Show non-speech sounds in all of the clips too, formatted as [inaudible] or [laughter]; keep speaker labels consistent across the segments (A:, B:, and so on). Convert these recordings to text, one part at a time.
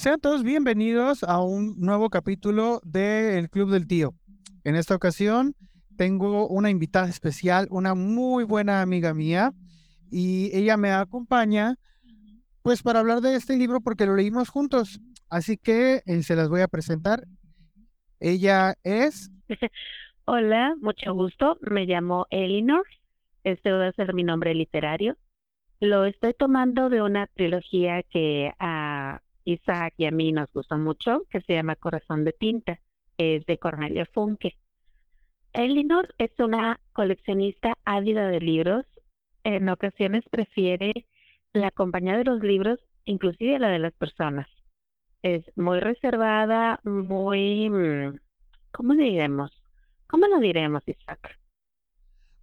A: Sean todos bienvenidos a un nuevo capítulo del Club del Tío. En esta ocasión tengo una invitada especial, una muy buena amiga mía, y ella me acompaña pues para hablar de este libro porque lo leímos juntos. Así que eh, se las voy a presentar. Ella es... [laughs]
B: Hola, mucho gusto. Me llamo Elinor. Este va a ser mi nombre literario. Lo estoy tomando de una trilogía que a Isaac y a mí nos gusta mucho, que se llama Corazón de Tinta. Es de Cornelia Funke. Elinor es una coleccionista ávida de libros. En ocasiones prefiere la compañía de los libros, inclusive la de las personas. Es muy reservada, muy, mm, ¿cómo diremos? ¿Cómo lo diremos, Isaac?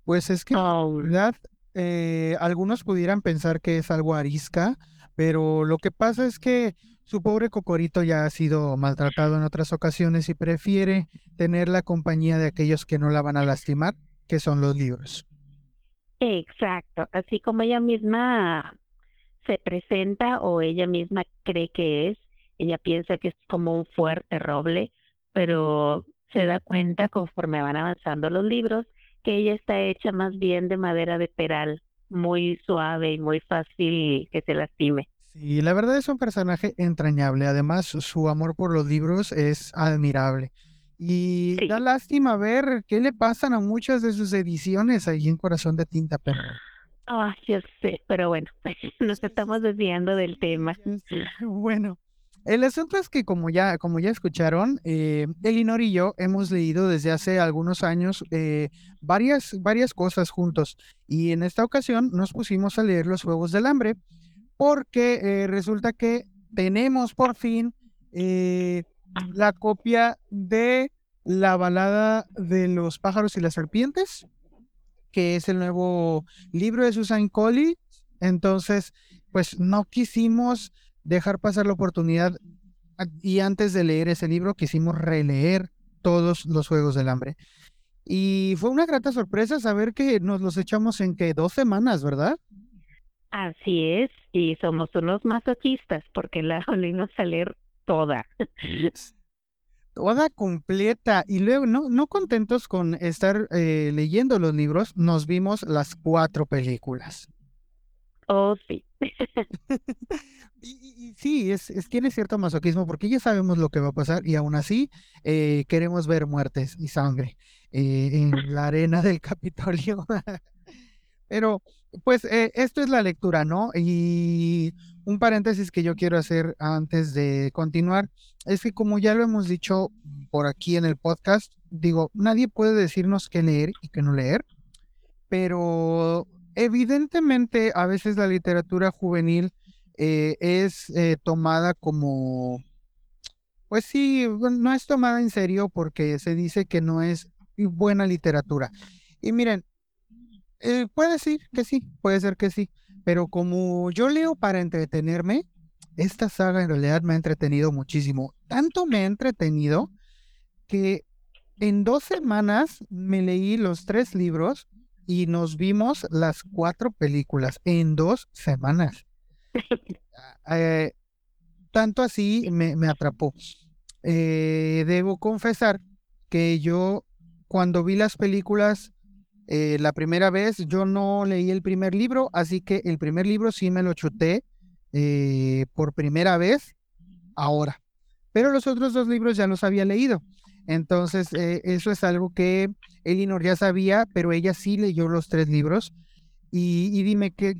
A: Pues es que
B: Oh,
A: verdad, eh, algunos pudieran pensar que es algo arisca, pero lo que pasa es que su pobre cocorito ya ha sido maltratado en otras ocasiones y prefiere tener la compañía de aquellos que no la van a lastimar, que son los libros.
B: Exacto, así como ella misma se presenta o ella misma cree que es, ella piensa que es como un fuerte roble, pero se da cuenta conforme van avanzando los libros que ella está hecha más bien de madera de peral, muy suave y muy fácil que se lastime.
A: Sí, la verdad es un personaje entrañable. Además, su amor por los libros es admirable. Y
B: Sí.
A: da lástima ver qué le pasan a muchas de sus ediciones ahí en Corazón de Tinta, pero
B: Ah, yo sé, pero bueno, [laughs] nos estamos desviando del tema.
A: Bueno, el asunto es que como ya, como ya escucharon, eh, Elinor y yo hemos leído desde hace algunos años eh, varias, varias cosas juntos. Y en esta ocasión nos pusimos a leer Los Juegos del Hambre porque eh, resulta que tenemos por fin eh, la copia de la balada de los pájaros y las serpientes, que es el nuevo libro de Susan Colley. Entonces, pues no quisimos dejar pasar la oportunidad a- y antes de leer ese libro quisimos releer todos los Juegos del Hambre. Y fue una grata sorpresa saber que nos los echamos en que dos semanas, ¿verdad?
B: Así es, y somos unos masoquistas porque la volvimos a leer toda. [laughs]
A: Toda completa. Y luego, no, no contentos con estar eh, leyendo los libros, nos vimos las cuatro películas.
B: Oh, sí. [laughs] [laughs]
A: Y sí, es, es- tiene cierto masoquismo porque ya sabemos lo que va a pasar y aún así eh, queremos ver muertes y sangre eh, en la arena del Capitolio. Pero, pues, eh, esto es la lectura, ¿no? Y un paréntesis que yo quiero hacer antes de continuar es que como ya lo hemos dicho por aquí en el podcast, digo, nadie puede decirnos qué leer y qué no leer, pero evidentemente a veces la literatura juvenil eh, es eh, tomada como, pues sí, no es tomada en serio porque se dice que no es buena literatura. Y miren, eh, puede decir que sí, puede ser que sí, pero como yo leo para entretenerme, esta saga en realidad me ha entretenido muchísimo. Tanto me ha entretenido que en dos semanas me leí los tres libros y nos vimos las cuatro películas en dos semanas. [laughs] Eh, tanto así me, me atrapó. Eh, debo confesar que yo cuando vi las películas eh, la primera vez, yo no leí el primer libro, así que el primer libro sí me lo chuté eh, por primera vez ahora. Pero los otros dos libros ya los había leído. Entonces, eh, eso es algo que Elinor ya sabía, pero ella sí leyó los tres libros. Y, dime, ¿qué,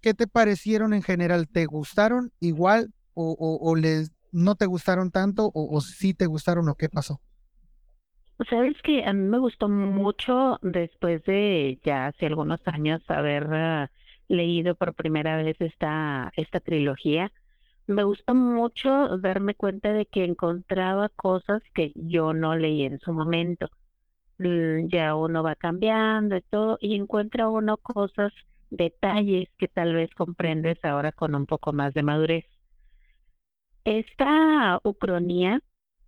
A: ¿qué te parecieron en general? ¿Te gustaron igual o, o, o les, no te gustaron tanto o, o sí te gustaron o qué pasó?
B: Sabes que a mí me gustó mucho después de ya hace algunos años haber ah, leído por primera vez esta, esta trilogía. Me gustó mucho darme cuenta de que encontraba cosas que yo no leí en su momento. Mm, Ya uno va cambiando y todo, y encuentra uno cosas, detalles que tal vez comprendes ahora con un poco más de madurez. Esta ucronía,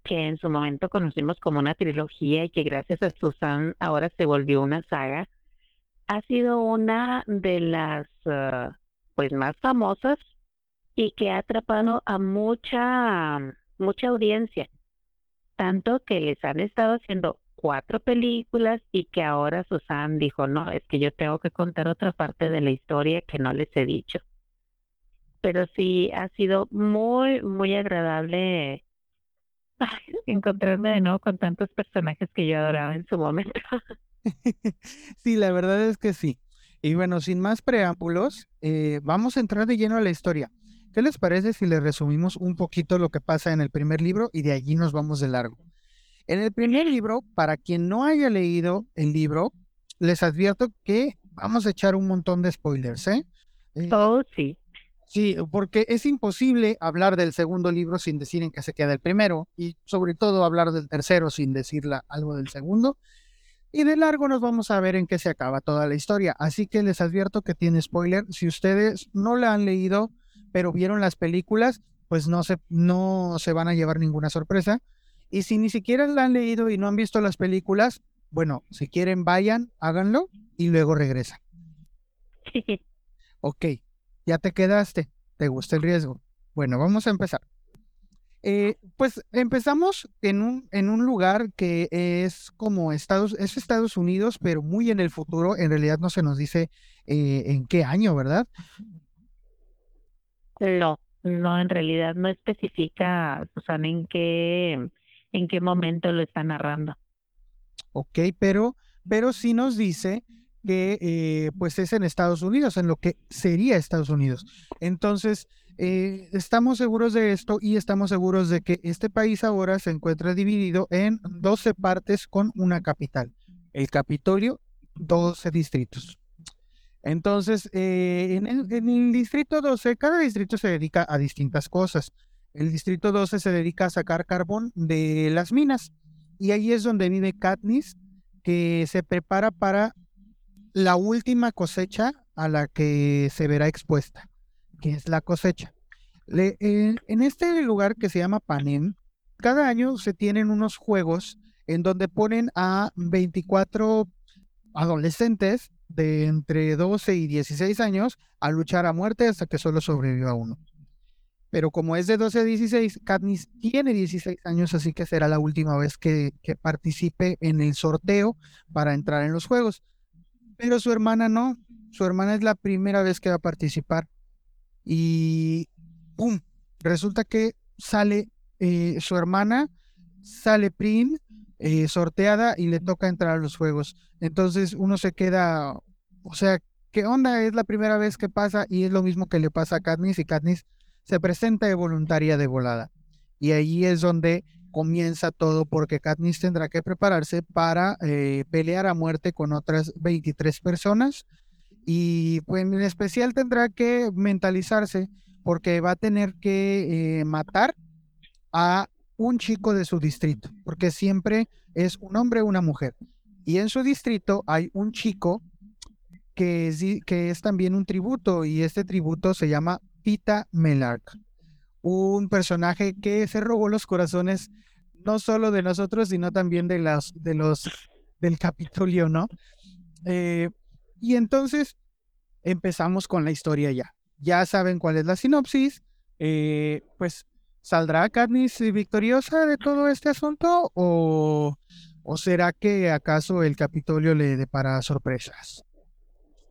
B: que en su momento conocimos como una trilogía y que gracias a Susan ahora se volvió una saga, ha sido una de las ah, pues más famosas y que ha atrapado a mucha, mucha audiencia, tanto que les han estado haciendo cuatro películas y que ahora Susan dijo, no, es que yo tengo que contar otra parte de la historia que no les he dicho. Pero sí, ha sido muy, muy agradable [laughs] encontrarme de nuevo con tantos personajes que yo adoraba en su momento. [laughs]
A: sí, la verdad es que sí. Y bueno, sin más preámbulos, eh, vamos a entrar de lleno a la historia. ¿Qué les parece si les resumimos un poquito lo que pasa en el primer libro y de allí nos vamos de largo? En el primer libro, para quien no haya leído el libro, les advierto que vamos a echar un montón de spoilers, ¿eh?
B: eh oh, sí.
A: Sí, porque es imposible hablar del segundo libro sin decir en qué se queda el primero y sobre todo hablar del tercero sin decir algo del segundo. Y de largo nos vamos a ver en qué se acaba toda la historia. Así que les advierto que tiene spoiler. Si ustedes no la han leído, pero vieron las películas, pues no se, no se van a llevar ninguna sorpresa. Y si ni siquiera la han leído y no han visto las películas, bueno, si quieren vayan, háganlo y luego regresan. [laughs] Ok, ya te quedaste, te gusta el riesgo. Bueno, vamos a empezar. Eh, pues empezamos en un, en un lugar que es como Estados, es Estados Unidos, pero muy en el futuro. En realidad no se nos dice eh, en qué año, ¿verdad?
B: No, no, en realidad no especifica, Susana, en qué, en qué momento lo está narrando.
A: Ok, pero, pero sí nos dice que eh, pues es en Estados Unidos, en lo que sería Estados Unidos. Entonces, eh, estamos seguros de esto y estamos seguros de que este país ahora se encuentra dividido en 12 partes con una capital. El Capitolio, 12 distritos. Entonces, eh, en, el, distrito 12, cada distrito se dedica a distintas cosas. El distrito 12 se dedica a sacar carbón de las minas. Y ahí es donde vive Katniss, que se prepara para la última cosecha a la que se verá expuesta, que es la cosecha. En este lugar que se llama Panem, cada año se tienen unos juegos en donde ponen a 24 adolescentes de entre 12 y 16 años a luchar a muerte hasta que solo sobreviva uno. Pero como es de 12 a 16, Katniss tiene 16 años, así que será la última vez que participe en el sorteo para entrar en los juegos. Pero su hermana no, su hermana es la primera vez que va a participar. Y ¡pum! Resulta que sale eh, su hermana, sale Prim, eh, sorteada y le toca entrar a los juegos. Entonces uno se queda, o sea, ¿qué onda? Es la primera vez que pasa y es lo mismo que le pasa a Katniss y Katniss se presenta de voluntaria de volada. Y ahí es donde comienza todo porque Katniss tendrá que prepararse para eh, pelear a muerte con otras 23 personas y pues en especial tendrá que mentalizarse porque va a tener que eh, matar a un chico de su distrito, porque siempre es un hombre o una mujer. Y en su distrito hay un chico que es, que es también un tributo y este tributo se llama Pita Melark, un personaje que se robó los corazones no solo de nosotros, sino también de, las, de los del Capitolio, ¿no? Eh, y entonces empezamos con la historia ya. Ya saben cuál es la sinopsis. Eh, pues, ¿saldrá Katniss victoriosa de todo este asunto o ¿O será que acaso el Capitolio le depara sorpresas?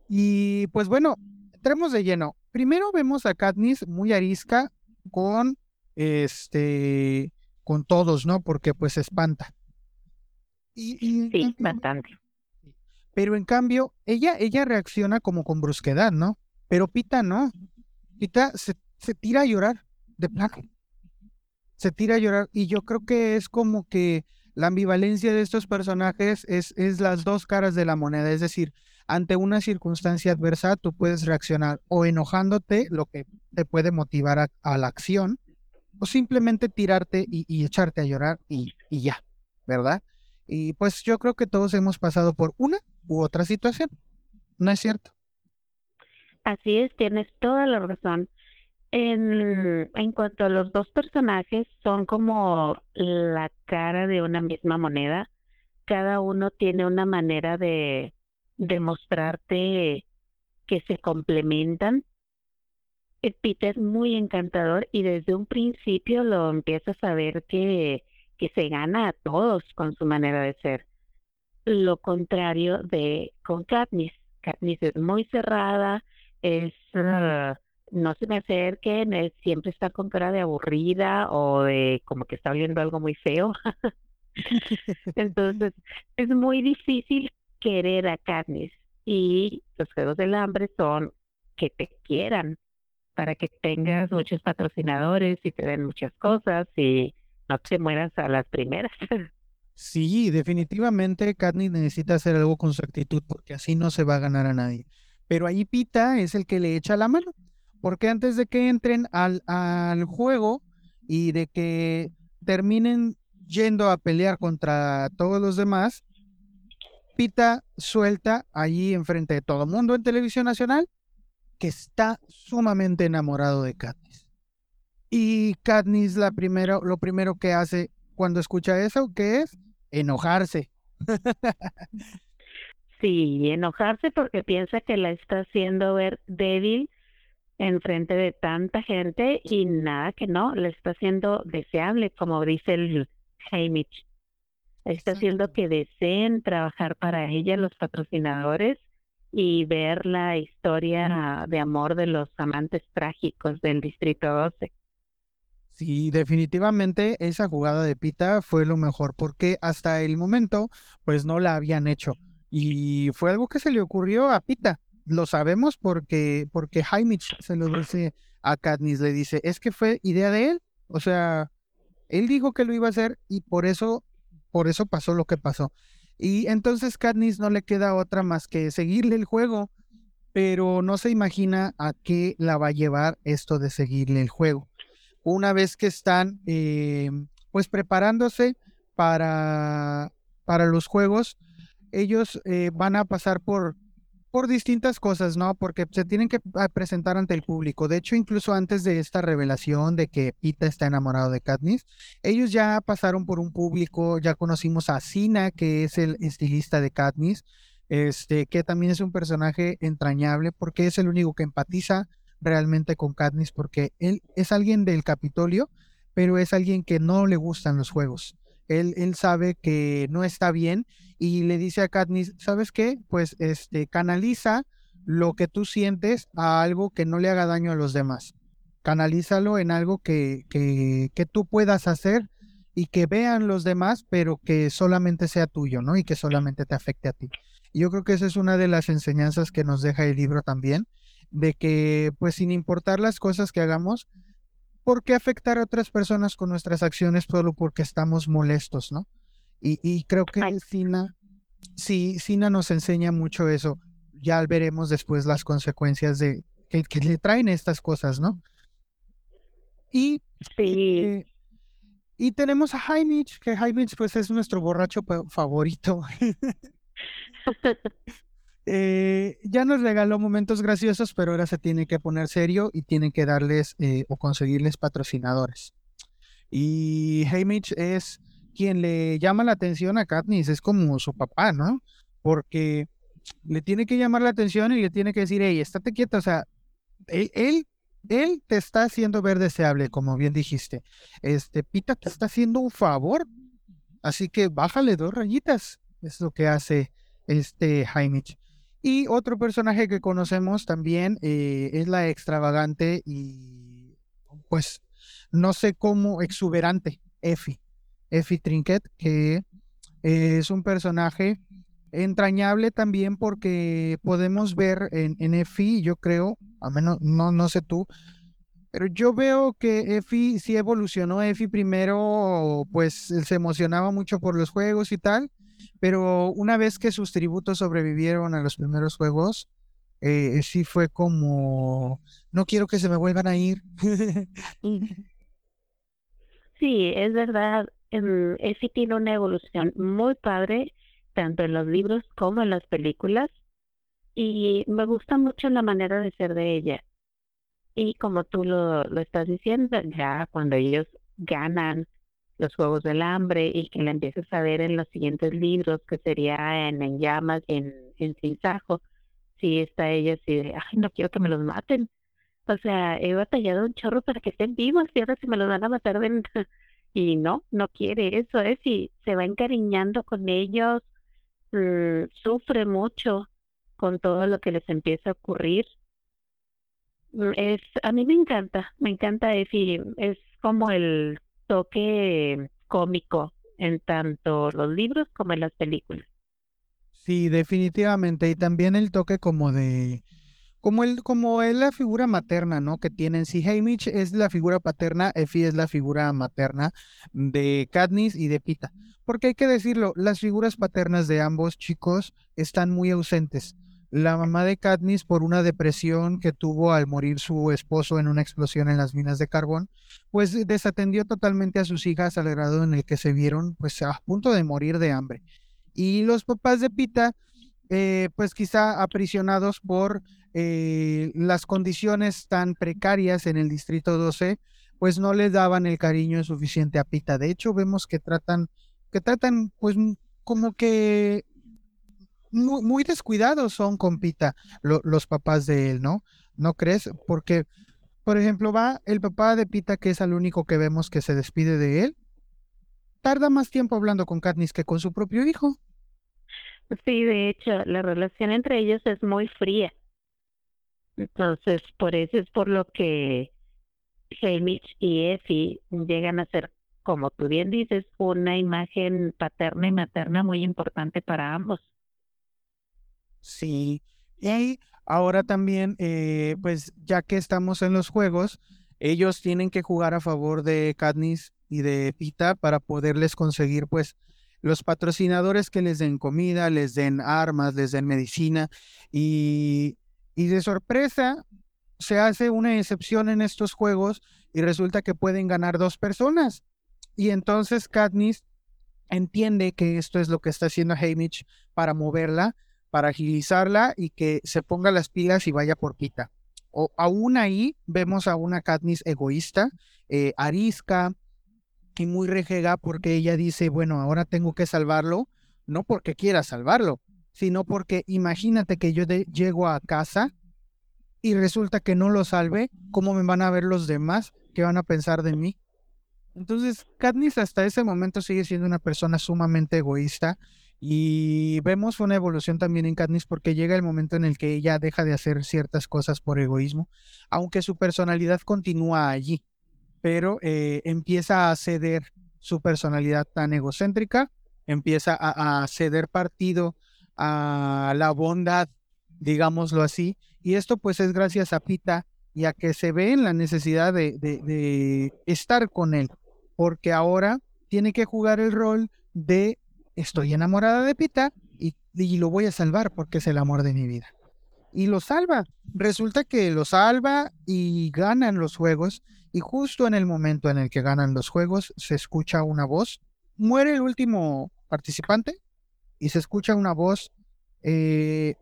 A: Y pues bueno, entremos de lleno. Primero vemos a Katniss muy arisca con este con todos, ¿no? Porque pues espanta.
B: Y, sí, bastante.
A: Pero en cambio, ella, ella reacciona como con brusquedad, ¿no? Pero Pita no. Pita se, se tira a llorar, de plano. Se tira a llorar. Y yo creo que es como que la ambivalencia de estos personajes es, es las dos caras de la moneda, es decir, ante una circunstancia adversa tú puedes reaccionar o enojándote, lo que te puede motivar a, la acción, o simplemente tirarte y, echarte a llorar y, y, ya, ¿verdad? Y pues yo creo que todos hemos pasado por una u otra situación, ¿no es cierto?
B: Así es, tienes toda la razón. En, en cuanto a los dos personajes, son como la cara de una misma moneda. Cada uno tiene una manera de demostrarte que se complementan. Peter es muy encantador y desde un principio lo empiezas a ver que, que se gana a todos con su manera de ser. Lo contrario de con Katniss. Katniss es muy cerrada, es uh, no se me acerquen, siempre está con cara de aburrida o de como que está oyendo algo muy feo. [laughs] [laughs] Entonces, es muy difícil querer a Katniss y los Juegos del Hambre son que te quieran para que tengas muchos patrocinadores y te den muchas cosas y no te mueras a las primeras. [laughs]
A: Sí, definitivamente Katniss necesita hacer algo con su actitud porque así no se va a ganar a nadie. Pero ahí Pita es el que le echa la mano, porque antes de que entren al, al juego y de que terminen yendo a pelear contra todos los demás, Suelta allí enfrente de todo el mundo en televisión nacional que está sumamente enamorado de Katniss. Y Katniss la primero, lo primero que hace cuando escucha eso, que es enojarse. [laughs]
B: sí, enojarse porque piensa que la está haciendo ver débil en frente de tanta gente y nada que no, la está haciendo deseable, como dice el Hamish. Está haciendo que deseen trabajar para ella los patrocinadores y ver la historia de amor de los amantes trágicos del Distrito 12.
A: Sí, definitivamente esa jugada de Pita fue lo mejor porque hasta el momento pues no la habían hecho y fue algo que se le ocurrió a Pita. Lo sabemos porque porque Jaime se lo dice a Katniss, le dice, es que fue idea de él, o sea, él dijo que lo iba a hacer y por eso por eso pasó lo que pasó. Y entonces Katniss no le queda otra más que seguirle el juego, pero no se imagina a qué la va a llevar esto de seguirle el juego. Una vez que están eh, pues preparándose para, para los juegos, ellos eh, van a pasar por por distintas cosas, ¿no? Porque se tienen que ah, presentar ante el público. De hecho, incluso antes de esta revelación de que Pita está enamorado de Katniss, ellos ya pasaron por un público, ya conocimos a Sina, que es el estilista de Katniss, este, que también es un personaje entrañable porque es el único que empatiza realmente con Katniss porque él es alguien del Capitolio, pero es alguien que no le gustan los juegos. Él, sabe que no está bien y le dice a Katniss, ¿sabes qué? Pues este, canaliza lo que tú sientes a algo que no le haga daño a los demás. Canalízalo en algo que, que, que tú puedas hacer y que vean los demás, pero que solamente sea tuyo, ¿no? Y que solamente te afecte a ti. Yo creo que esa es una de las enseñanzas que nos deja el libro también, de que pues sin importar las cosas que hagamos, ¿por qué afectar a otras personas con nuestras acciones solo porque estamos molestos, ¿no? Y, creo que Sina, sí, Sina nos enseña mucho eso. Ya veremos después las consecuencias de que, le traen estas cosas, ¿no? Y,
B: sí. Eh,
A: y tenemos a Jaimich, que Jaimich pues es nuestro borracho favorito. [laughs] Eh, ya nos regaló momentos graciosos, pero ahora se tiene que poner serio y tiene que darles eh, o conseguirles patrocinadores. Y Hamish es quien le llama la atención a Katniss, es como su papá, ¿no? Porque le tiene que llamar la atención y le tiene que decir, hey, estate quieta, o sea, él, él, él te está haciendo ver deseable, como bien dijiste. Este, Pita te está haciendo un favor, así que bájale dos rayitas, es lo que hace este Hamish. Y otro personaje que conocemos también eh, es la extravagante y pues no sé cómo exuberante Effie. Effie Trinket, que es un personaje entrañable también porque podemos ver en, Effie, yo creo, al menos no, no sé tú, pero yo veo que Effie sí evolucionó. Effie primero, pues se emocionaba mucho por los juegos y tal, pero una vez que sus tributos sobrevivieron a los primeros juegos, eh, sí fue como, no quiero que se me vuelvan a ir. [laughs]
B: sí, es verdad. Em, sí tiene una evolución muy padre, tanto en los libros como en las películas. Y me gusta mucho la manera de ser de ella. Y como tú lo, lo estás diciendo, ya cuando ellos ganan los Juegos del Hambre y que la empieces a ver en los siguientes libros, que sería en, Llamas, en, en Sinsajo, sí está ella así de, ay, no quiero que me los maten. O sea, he batallado un chorro para que estén vivos y ahora si me los van a matar. [laughs] Y no, no quiere eso, es ¿eh? y se va encariñando con ellos, mm, sufre mucho con todo lo que les empieza a ocurrir. Mm, es, a mí me encanta, me encanta Effie, es como el toque cómico en tanto los libros como en las películas.
A: Sí, definitivamente, y también el toque como de como, el, como es la figura materna, ¿no? Que tienen. Si Haymitch es la figura paterna, Effie es la figura materna de Katniss y de Pita. Porque hay que decirlo, las figuras paternas de ambos chicos están muy ausentes. La mamá de Katniss, por una depresión que tuvo al morir su esposo en una explosión en las minas de carbón, pues desatendió totalmente a sus hijas al grado en el que se vieron pues a punto de morir de hambre. Y los papás de Pita, eh, pues quizá aprisionados por eh, las condiciones tan precarias en el Distrito 12, pues no le daban el cariño suficiente a Pita. De hecho, vemos que tratan, que tratan, pues como que muy, descuidados son con Pita los papás de él, ¿no? ¿No crees? Porque, por ejemplo, va el papá de Pita, que es el único que vemos que se despide de él, tarda más tiempo hablando con Katniss que con su propio hijo.
B: Sí, de hecho, la relación entre ellos es muy fría. Entonces, por eso es por lo que Hamish y Effie llegan a ser, como tú bien dices, una imagen paterna y materna muy importante para ambos.
A: Sí, y ahora también, eh, pues ya que estamos en los juegos, ellos tienen que jugar a favor de Katniss y de Pita para poderles conseguir, pues, los patrocinadores que les den comida, les den armas, les den medicina y y de sorpresa, se hace una excepción en estos juegos y resulta que pueden ganar dos personas. Y entonces Katniss entiende que esto es lo que está haciendo Haymitch para moverla, para agilizarla y que se ponga las pilas y vaya por Pita. O aún ahí vemos a una Katniss egoísta, eh, arisca y muy rejega porque ella dice, bueno, ahora tengo que salvarlo, no porque quiera salvarlo, sino porque imagínate que yo llego a casa y resulta que no lo salve, ¿cómo me van a ver los demás? ¿Qué van a pensar de mí? Entonces, Katniss hasta ese momento sigue siendo una persona sumamente egoísta y vemos una evolución también en Katniss porque llega el momento en el que ella deja de hacer ciertas cosas por egoísmo, aunque su personalidad continúa allí, pero eh, empieza a ceder su personalidad tan egocéntrica, empieza a ceder partido a la bondad, digámoslo así. Y esto pues es gracias a Pita y a que se ve en la necesidad de, de, estar con él, porque ahora tiene que jugar el rol de estoy enamorada de Pita y, lo voy a salvar porque es el amor de mi vida. Y lo salva. Resulta que lo salva y ganan los juegos. Y justo en el momento en el que ganan los juegos se escucha una voz. Muere el último participante y se escucha una voz eh,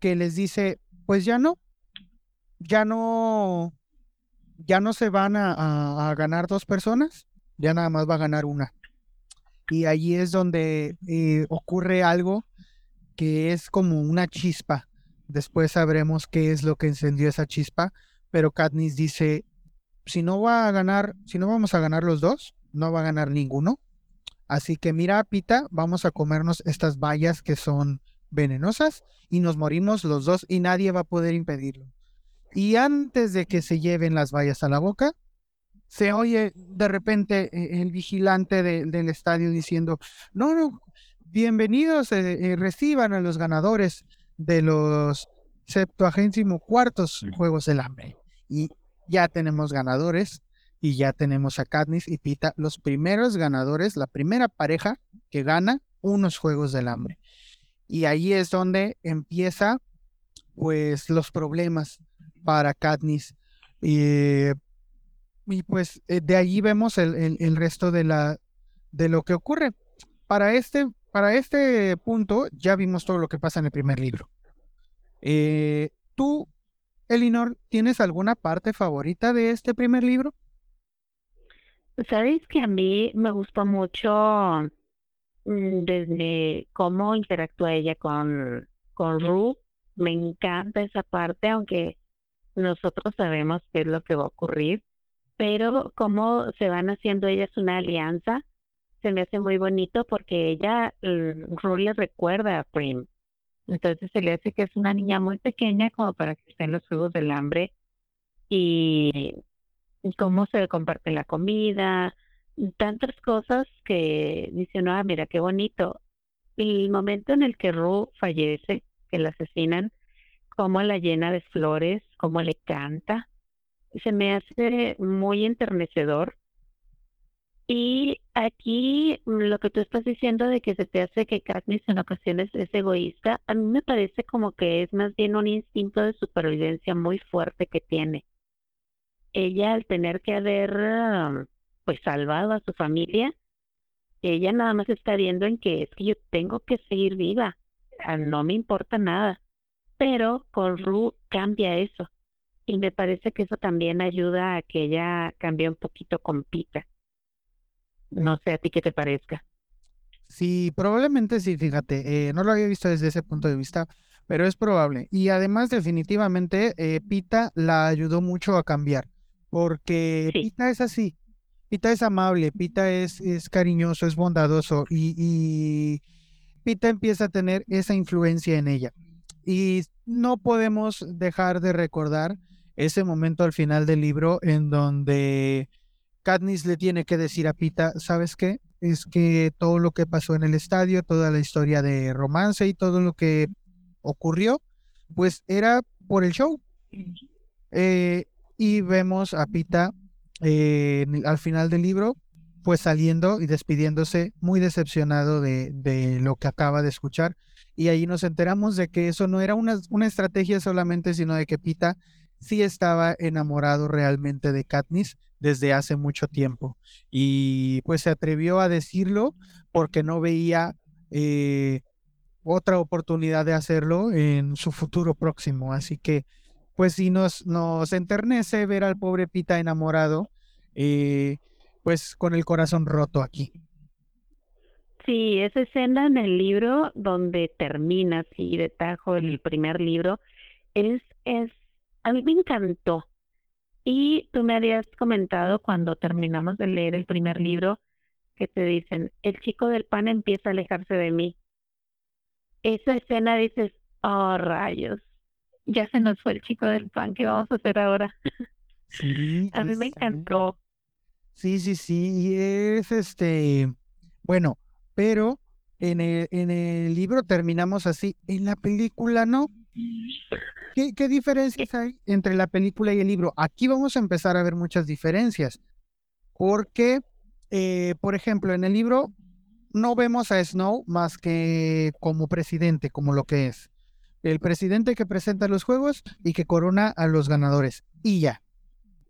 A: que les dice, pues ya no, ya no, ya no se van a, ganar dos personas, ya nada más va a ganar una. Y allí es donde eh, ocurre algo que es como una chispa. Después sabremos qué es lo que encendió esa chispa, pero Katniss dice, si no va a ganar, si no vamos a ganar los dos, no va a ganar ninguno. Así que mira, Pita, vamos a comernos estas bayas que son venenosas y nos morimos los dos y nadie va a poder impedirlo. Y antes de que se lleven las bayas a la boca, se oye de repente eh, el vigilante del estadio diciendo, no, no, bienvenidos, eh, eh, reciban a los ganadores de los septuagésimo cuartos Juegos del Hambre. Y ya tenemos ganadores y ya tenemos a Katniss y Pita, los primeros ganadores, la primera pareja que gana unos Juegos del Hambre. Y ahí es donde empieza pues los problemas para Katniss. y pues eh, de ahí vemos el, resto de, la, de lo que ocurre. Para este, para este punto ya vimos todo lo que pasa en el primer libro. Eh, ¿Tú, Elinor, tienes alguna parte favorita de este primer libro?
B: Sabéis que a mí me gustó mucho mm, desde cómo interactúa ella con, con Ru. Me encanta esa parte, aunque nosotros sabemos qué es lo que va a ocurrir, pero cómo se van haciendo ellas una alianza, se me hace muy bonito porque ella, Ru le recuerda a Prim. Entonces se le hace que es una niña muy pequeña como para que esté en los Juegos del Hambre y cómo se comparte la comida, tantas cosas que dice, no, ah, mira qué bonito. El momento en el que Ru fallece, que la asesinan, cómo la llena de flores, cómo le canta, se me hace muy enternecedor. Y aquí lo que tú estás diciendo de que se te hace que Katniss en ocasiones es egoísta, a mí me parece como que es más bien un instinto de supervivencia muy fuerte que tiene. Ella al tener que haber pues salvado a su familia, ella nada más está viendo en que es que yo tengo que seguir viva, ah, no me importa nada. Pero con Ru cambia eso. Y me parece que eso también ayuda a que ella cambie un poquito con Pita. No sé a ti qué te parezca.
A: Sí, probablemente sí, fíjate, eh, no lo había visto desde ese punto de vista, pero es probable. Y además, definitivamente, eh, Pita la ayudó mucho a cambiar, porque Pita es así, Pita es amable, Pita es, es cariñoso, es bondadoso y, Pita empieza a tener esa influencia en ella. Y no podemos dejar de recordar ese momento al final del libro en donde Katniss le tiene que decir a Pita, ¿sabes qué? Es que todo lo que pasó en el estadio, toda la historia de romance y todo lo que ocurrió, pues era por el show. Eh, y vemos a Pita eh, al final del libro, pues saliendo y despidiéndose muy decepcionado de, de, lo que acaba de escuchar. Y ahí nos enteramos de que eso no era una, una estrategia solamente, sino de que Pita sí estaba enamorado realmente de Katniss desde hace mucho tiempo. Y pues se atrevió a decirlo porque no veía eh, otra oportunidad de hacerlo en su futuro próximo. Así que pues sí nos, nos enternece ver al pobre Pita enamorado, eh, pues con el corazón roto aquí.
B: Sí, esa escena en el libro donde termina así de tajo el primer libro, es, es, a mí me encantó. Y tú me habías comentado cuando terminamos de leer el primer libro que te dicen, el chico del pan empieza a alejarse de mí. Esa escena dices, oh rayos, ya se nos fue el chico del pan, ¿qué vamos a hacer ahora? [laughs] Sí, a mí me encantó.
A: Sí, sí, sí, y es este, bueno, pero en el, en el libro terminamos así, en la película no. ¿Qué, ¿Qué diferencias hay entre la película y el libro? Aquí vamos a empezar a ver muchas diferencias, porque, eh, por ejemplo, en el libro no vemos a Snow más que como presidente, como lo que es el presidente que presenta los juegos y que corona a los ganadores. Y ya.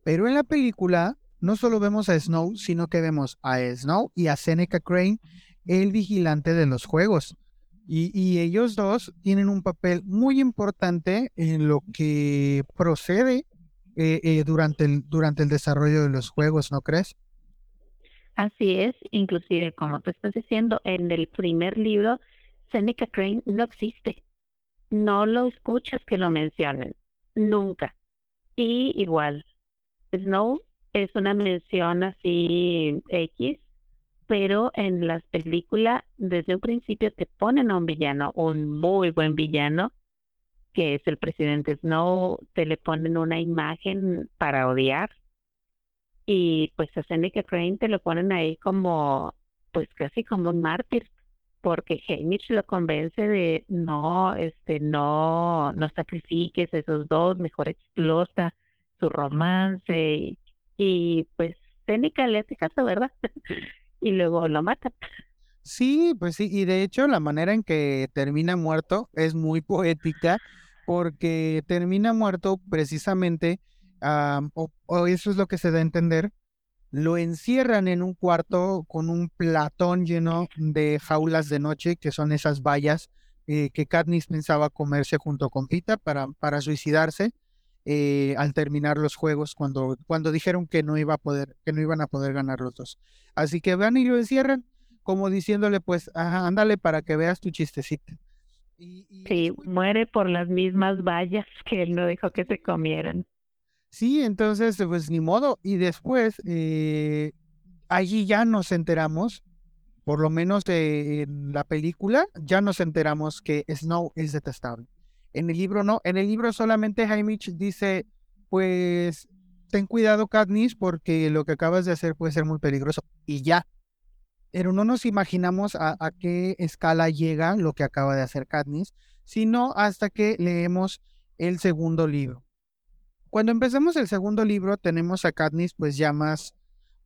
A: Pero en la película no solo vemos a Snow, sino que vemos a Snow y a Seneca Crane, el vigilante de los juegos. Y, ellos dos tienen un papel muy importante en lo que procede eh, eh, durante, el, durante el desarrollo de los juegos, ¿no crees?
B: Así es, inclusive como tú estás diciendo, en el primer libro, Seneca Crane no existe no lo escuchas que lo mencionen, nunca. Y igual, Snow es una mención así X, pero en las películas desde un principio te ponen a un villano, un muy buen villano, que es el presidente Snow, te le ponen una imagen para odiar. Y pues a Seneca Crane te lo ponen ahí como, pues casi como un mártir, porque Hamish lo convence de no, este, no, no sacrifiques esos dos, mejor explota su romance y, pues Seneca le hace caso, ¿verdad? [laughs] y luego lo mata.
A: Sí, pues sí, y de hecho la manera en que termina muerto es muy poética porque termina muerto precisamente, o, eso es lo que se da a entender, lo encierran en un cuarto con un platón lleno de jaulas de noche, que son esas vallas eh, que Katniss pensaba comerse junto con Pita para, para suicidarse eh, al terminar los juegos cuando, cuando dijeron que no iba a poder, que no iban a poder ganar los dos. Así que van y lo encierran, como diciéndole, pues, ándale para que veas tu chistecito.
B: sí, muere por las mismas vallas [laughs] que él no dijo que se comieran.
A: Sí, entonces, pues ni modo. Y después, eh, allí ya nos enteramos, por lo menos en la película, ya nos enteramos que Snow es detestable. En el libro no, en el libro solamente Haymitch dice, pues ten cuidado Katniss porque lo que acabas de hacer puede ser muy peligroso y ya. Pero no nos imaginamos a, qué escala llega lo que acaba de hacer Katniss, sino hasta que leemos el segundo libro. Cuando empezamos el segundo libro tenemos a Katniss pues ya más,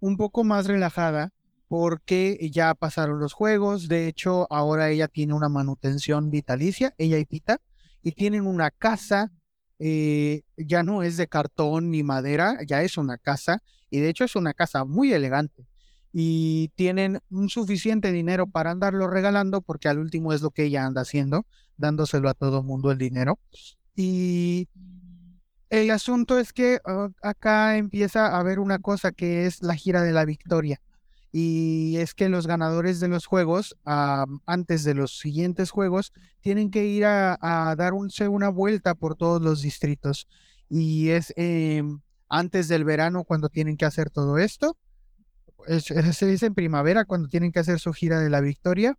A: un poco más relajada porque ya pasaron los juegos, de hecho ahora ella tiene una manutención vitalicia, ella y Pita, y tienen una casa, eh, ya no es de cartón ni madera, ya es una casa, y de hecho es una casa muy elegante. Y tienen un suficiente dinero para andarlo regalando, porque al último es lo que ella anda haciendo, dándoselo a todo mundo el dinero. Y el asunto es que ah, acá empieza a haber una cosa que es la gira de la victoria y es que los ganadores de los juegos, antes de los siguientes juegos, tienen que ir a, darse una vuelta por todos los distritos. Y es em, antes del verano cuando tienen que hacer todo esto. se dice en primavera cuando tienen que hacer su gira de la victoria.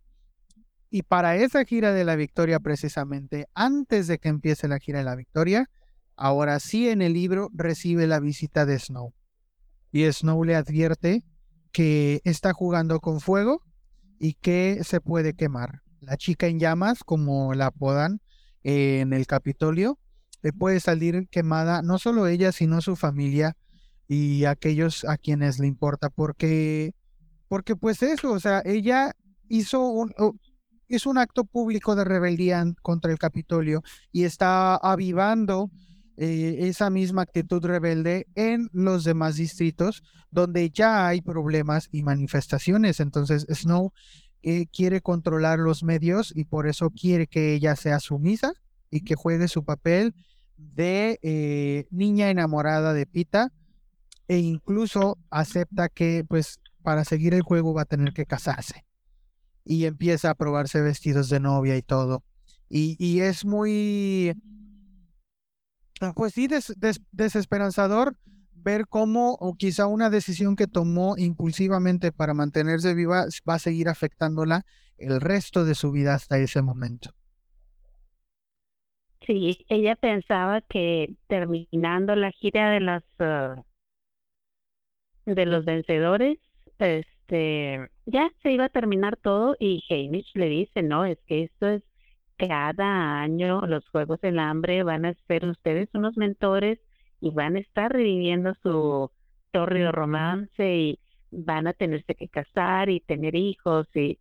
A: Y para esa gira de la victoria, precisamente antes de que empiece la gira de la victoria, ahora sí en el libro recibe la visita de Snow. Y Snow le advierte que está jugando con fuego y que se puede quemar. La chica en llamas, como la apodan en el Capitolio, le puede salir quemada no solo ella, sino su familia y aquellos a quienes le importa, porque, porque pues eso, o sea, ella hizo un, hizo un acto público de rebeldía contra el Capitolio y está avivando eh, esa misma actitud rebelde en los demás distritos donde ya hay problemas y manifestaciones. Entonces Snow eh, quiere controlar los medios y por eso quiere que ella sea sumisa y que juegue su papel de eh, niña enamorada de Pita e incluso acepta que pues para seguir el juego va a tener que casarse y empieza a probarse vestidos de novia y todo. y es muy pues sí, desesperanzador ver cómo o quizá una decisión que tomó impulsivamente para mantenerse viva va a seguir afectándola el resto de su vida hasta ese momento.
B: Sí, ella pensaba que terminando la gira de las ah, de los vencedores, este, ya se iba a terminar todo y Hamish le dice, no, es que esto es cada año los Juegos del Hambre van a ser ustedes unos mentores y van a estar reviviendo su torrido romance y van a tenerse que casar y tener hijos y,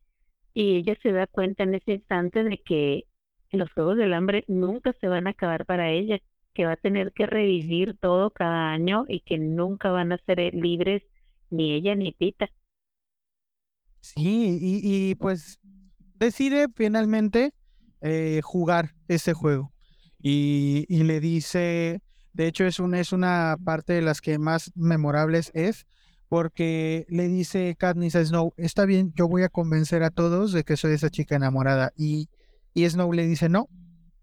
B: y ella se da cuenta en ese instante de que los Juegos del Hambre nunca se van a acabar para ella, que va a tener que revivir todo cada año y que nunca van a ser eh, libres ni ella ni Pita.
A: Sí, y, y pues decide finalmente eh, jugar ese juego. Y, le dice, de hecho es, un, es una parte de las que más memorables es, porque le dice Katniss a Snow, está bien, yo voy a convencer a todos de que soy esa chica enamorada. Y, y Snow le dice, no,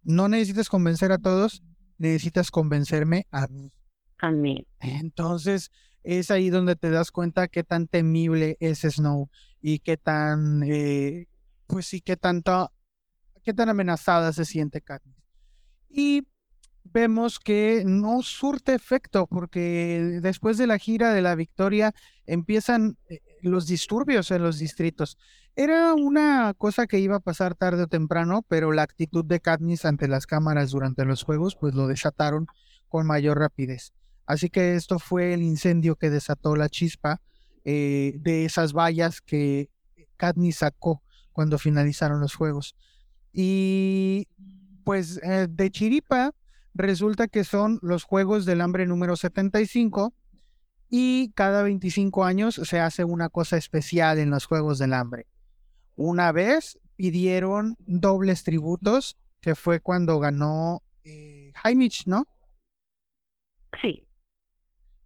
A: no necesitas convencer a todos, necesitas convencerme a mí.
B: A mí.
A: Entonces es ahí donde te das cuenta qué tan temible es Snow y qué tan, eh, pues sí, qué tanto qué tan amenazada se siente Katniss. Y vemos que no surte efecto porque después de la gira de la victoria empiezan eh, los disturbios en los distritos. Era una cosa que iba a pasar tarde o temprano, pero la actitud de Katniss ante las cámaras durante los juegos pues lo desataron con mayor rapidez. Así que esto fue el incendio que desató la chispa eh, de esas vallas que Katniss sacó cuando finalizaron los juegos. Y pues eh, de chiripa resulta que son los Juegos del Hambre número 75 y cada 25 años se hace una cosa especial en los Juegos del Hambre. Una vez pidieron dobles tributos, que fue cuando ganó eh, ¿no?
B: Sí.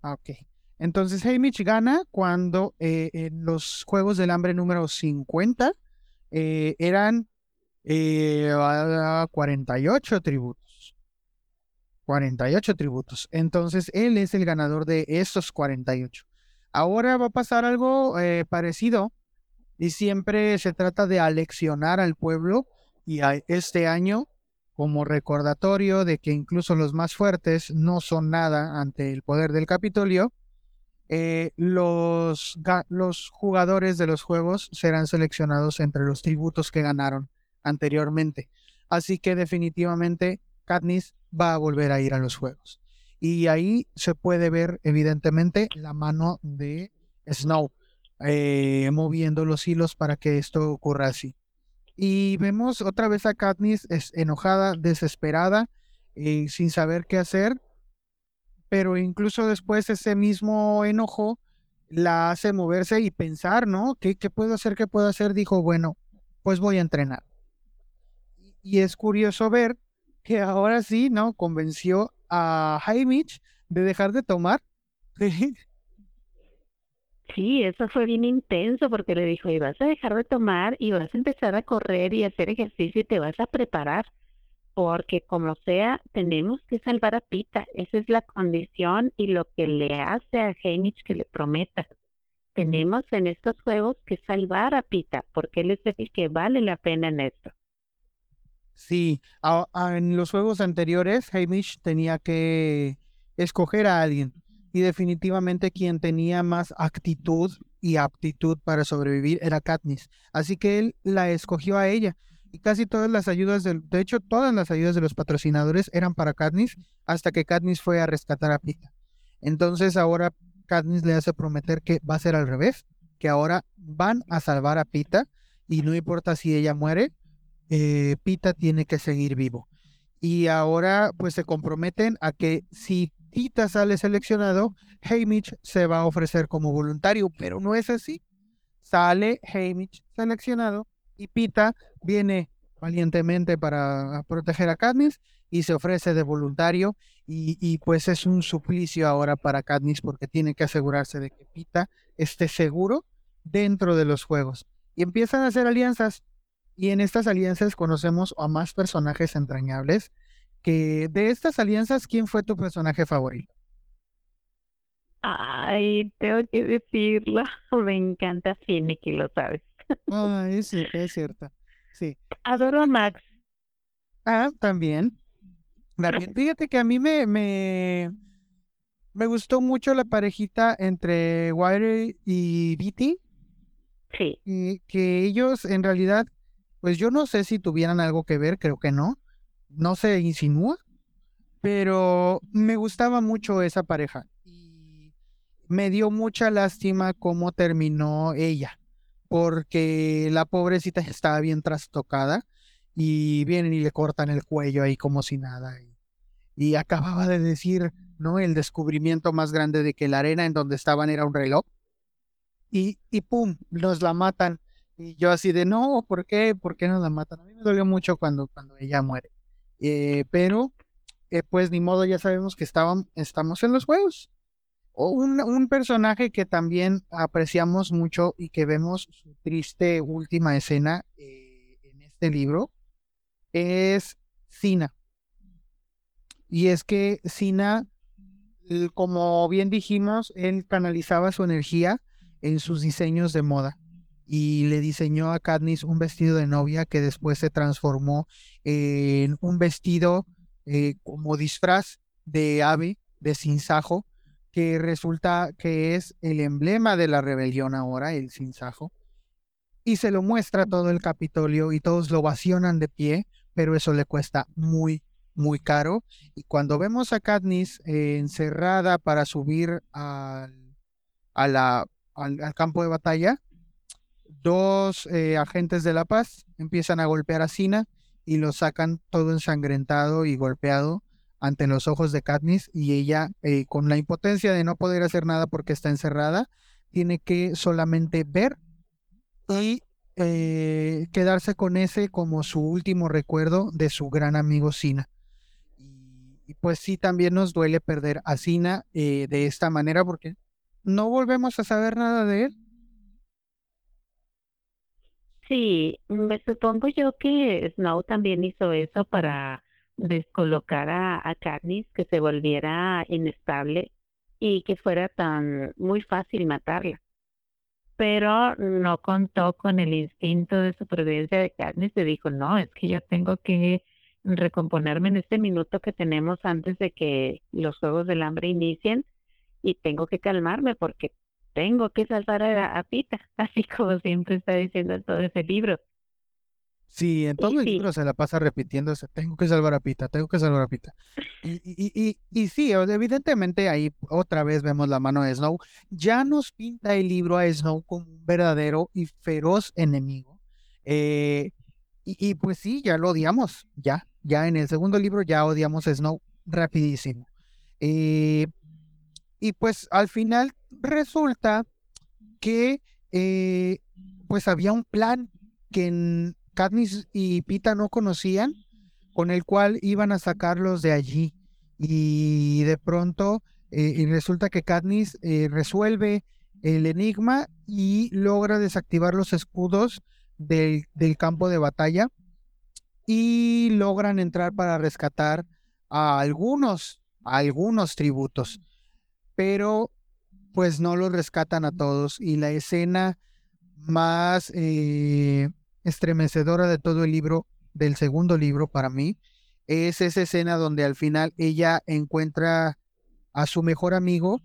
A: Ah, ok. Entonces Haymitch gana cuando eh, en los Juegos del Hambre número 50 eh, eran eh, 48 tributos. 48 tributos. Entonces, él es el ganador de estos 48. Ahora va a pasar algo eh, parecido y siempre se trata de aleccionar al pueblo y este año como recordatorio de que incluso los más fuertes no son nada ante el poder del Capitolio, eh, los, los jugadores de los juegos serán seleccionados entre los tributos que ganaron anteriormente. Así que definitivamente Katniss va a volver a ir a los juegos. Y ahí se puede ver evidentemente la mano de Snow eh, moviendo los hilos para que esto ocurra así. Y vemos otra vez a Katniss enojada, desesperada, eh, sin saber qué hacer, pero incluso después ese mismo enojo la hace moverse y pensar, ¿no? ¿Qué, qué puedo hacer? ¿Qué puedo hacer? Dijo, bueno, pues voy a entrenar. Y es curioso ver que ahora sí, ¿no? Convenció a Haymitch de dejar de tomar. [laughs]
B: Sí, eso fue bien intenso porque le dijo, y vas a dejar de tomar y vas a empezar a correr y hacer ejercicio y te vas a preparar, porque como sea, tenemos que salvar a Pita. Esa es la condición y lo que le hace a Heinrich que le prometa. Tenemos en estos juegos que salvar a Pita, porque él es el que vale la pena en esto.
A: Sí, en los juegos anteriores, Hamish tenía que escoger a alguien y definitivamente quien tenía más actitud y aptitud para sobrevivir era Katniss. Así que él la escogió a ella. Y casi todas las ayudas, del, de hecho, todas las ayudas de los patrocinadores eran para Katniss hasta que Katniss fue a rescatar a Pita. Entonces ahora Katniss le hace prometer que va a ser al revés, que ahora van a salvar a Pita y no importa si ella muere, eh, Pita tiene que seguir vivo. Y ahora pues se comprometen a que si Pita sale seleccionado, Haymitch se va a ofrecer como voluntario, pero no es así. Sale Haymitch seleccionado y Pita viene valientemente para proteger a Katniss y se ofrece de voluntario y, y, pues es un suplicio ahora para Katniss porque tiene que asegurarse de que Pita esté seguro dentro de los juegos. Y empiezan a hacer alianzas y en estas alianzas conocemos a más personajes entrañables. Que de estas alianzas, ¿quién fue tu personaje favorito?
B: Ay, tengo que decirlo. [laughs] Me encanta Finnicky, lo sabes. [laughs]
A: Ah, es, es cierto. Sí.
B: Adoro a Max.
A: Ah, también. [laughs] Fíjate que a mí me, me, me gustó mucho la parejita entre Wiley y Beatty.
B: Sí.
A: Y que ellos en realidad pues yo no sé si tuvieran algo que ver, creo que no. No se insinúa, pero me gustaba mucho esa pareja. Y me dio mucha lástima cómo terminó ella, porque la pobrecita estaba bien trastocada y vienen y le cortan el cuello ahí como si nada. Y, y acababa de decir, ¿no? El descubrimiento más grande de que la arena en donde estaban era un reloj. Y, y pum, nos la matan y yo así de, no, ¿por qué? ¿Por qué no la matan? A mí me dolió mucho cuando, cuando ella muere. Eh, pero, eh, pues ni modo, ya sabemos que estaban, estamos en los juegos. O un, un, personaje que también apreciamos mucho y que vemos su triste última escena eh, en este libro es Sina. Y es que Sina, como bien dijimos, él canalizaba su energía en sus diseños de moda y le diseñó a Katniss un vestido de novia que después se transformó en un vestido eh, como disfraz de ave, de sinsajo, que resulta que es el emblema de la rebelión ahora, el sinsajo. Y se lo muestra todo el Capitolio y todos lo ovacionan de pie, pero eso le cuesta muy, muy caro. Y cuando vemos a Katniss eh, encerrada para subir al, al campo de batalla, dos eh, agentes de la paz empiezan a golpear a Sina y lo sacan todo ensangrentado y golpeado ante los ojos de Katniss y ella eh, con la impotencia de no poder hacer nada porque está encerrada tiene que solamente ver y eh, quedarse con ese como su último recuerdo de su gran amigo Sina. Y, pues sí, también nos duele perder a Sina de esta manera porque no volvemos a saber nada de él
B: Sí, me supongo yo que Snow también hizo eso para descolocara a Katniss, que se volviera inestable y que fuera tan muy fácil matarla. Pero no contó con el instinto de supervivencia de Katniss y dijo, no, es que yo tengo que recomponerme en este minuto que tenemos antes de que los Juegos del Hambre inicien y tengo que calmarme porque tengo que salvar a, Pita, [laughs] así como siempre está diciendo en todo ese libro.
A: Sí, en todo el libro se la pasa repitiendo, tengo que salvar a Pita, tengo que salvar a Pita. Y, y, y, y, sí, evidentemente ahí otra vez vemos la mano de Snow. Ya nos pinta el libro a Snow como un verdadero y feroz enemigo. Eh, y, pues sí, ya lo odiamos, ya, ya en el segundo libro ya odiamos a Snow rapidísimo. Eh, y pues al final resulta que eh, pues había un plan que Katniss y Pita no conocían, con el cual iban a sacarlos de allí. Y de pronto eh, y resulta que Katniss eh, resuelve el enigma y logra desactivar los escudos del, del campo de batalla y logran entrar para rescatar a algunos, a algunos tributos pero pues no lo rescatan a todos y la escena más eh, estremecedora de todo el libro, del segundo libro para mí, es esa escena donde al final ella encuentra a su mejor amigo,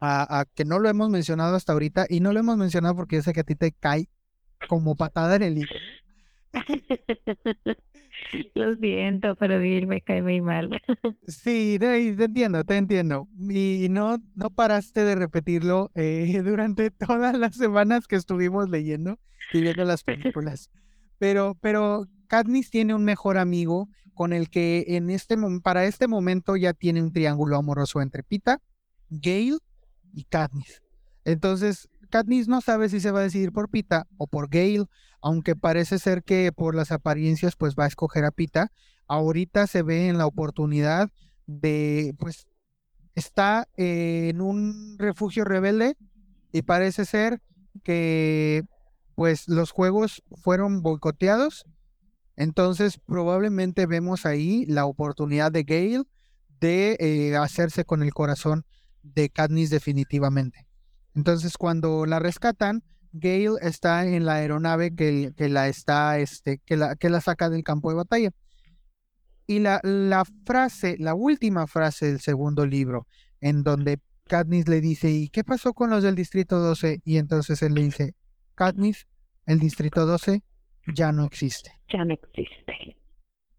A: a, que no lo hemos mencionado hasta ahorita, y no lo hemos mencionado porque yo sé que a ti te cae como patada en el libro. [laughs] [laughs]
B: Lo siento, pero Bill me cae muy mal. [laughs]
A: Sí, te, entiendo, te entiendo. Y no, no paraste de repetirlo eh, [laughs] durante todas las semanas que estuvimos leyendo y viendo las películas. Pero, pero Katniss tiene un mejor amigo con el que en este para este momento ya tiene un triángulo amoroso entre Pita, Gale y Katniss. Entonces, Katniss no sabe si se va a decidir por Pita o por Gale, aunque parece ser que por las apariencias pues va a escoger a Pita. Ahorita se ve en la oportunidad de pues está en un refugio rebelde y parece ser que pues los juegos fueron boicoteados. Entonces probablemente vemos ahí la oportunidad de Gale de eh, hacerse con el corazón de Katniss definitivamente. Entonces, cuando la rescatan, Gale está en la aeronave que, que la está, este, que la, que la saca del campo de batalla. Y la, la frase, la última frase del segundo libro, en donde Katniss le dice, ¿y qué pasó con los del Distrito 12? Y entonces él le dice, Katniss, el Distrito 12 ya no existe.
B: Ya no existe.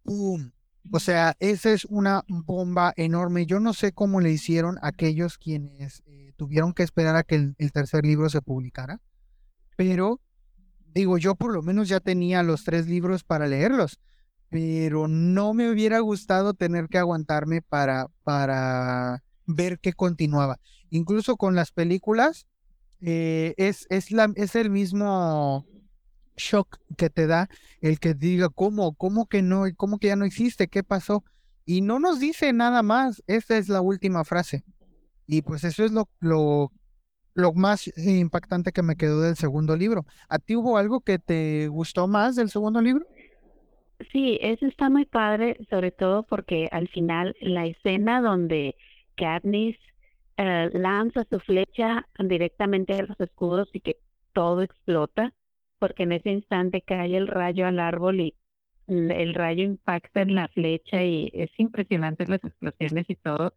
A: ¡Pum! O sea, esa es una bomba enorme. Yo no sé cómo le hicieron aquellos quienes eh, tuvieron que esperar a que el, tercer libro se publicara, pero digo, yo por lo menos ya tenía los tres libros para leerlos, pero no me hubiera gustado tener que aguantarme para, para ver qué continuaba. Incluso con las películas, eh, es, es, la, es el mismo shock que te da el que diga, ¿cómo? ¿Cómo que no? ¿Cómo que ya no existe? ¿Qué pasó? Y no nos dice nada más. Esta es la última frase. Y pues eso es lo, lo, lo más impactante que me quedó del segundo libro. ¿A ti hubo algo que te gustó más del segundo libro?
B: Sí, eso está muy padre, sobre todo porque al final la escena donde Katniss eh, lanza su flecha directamente a los escudos y que todo explota, porque en ese instante cae el rayo al árbol y el rayo impacta en la flecha y es impresionante las explosiones y todo,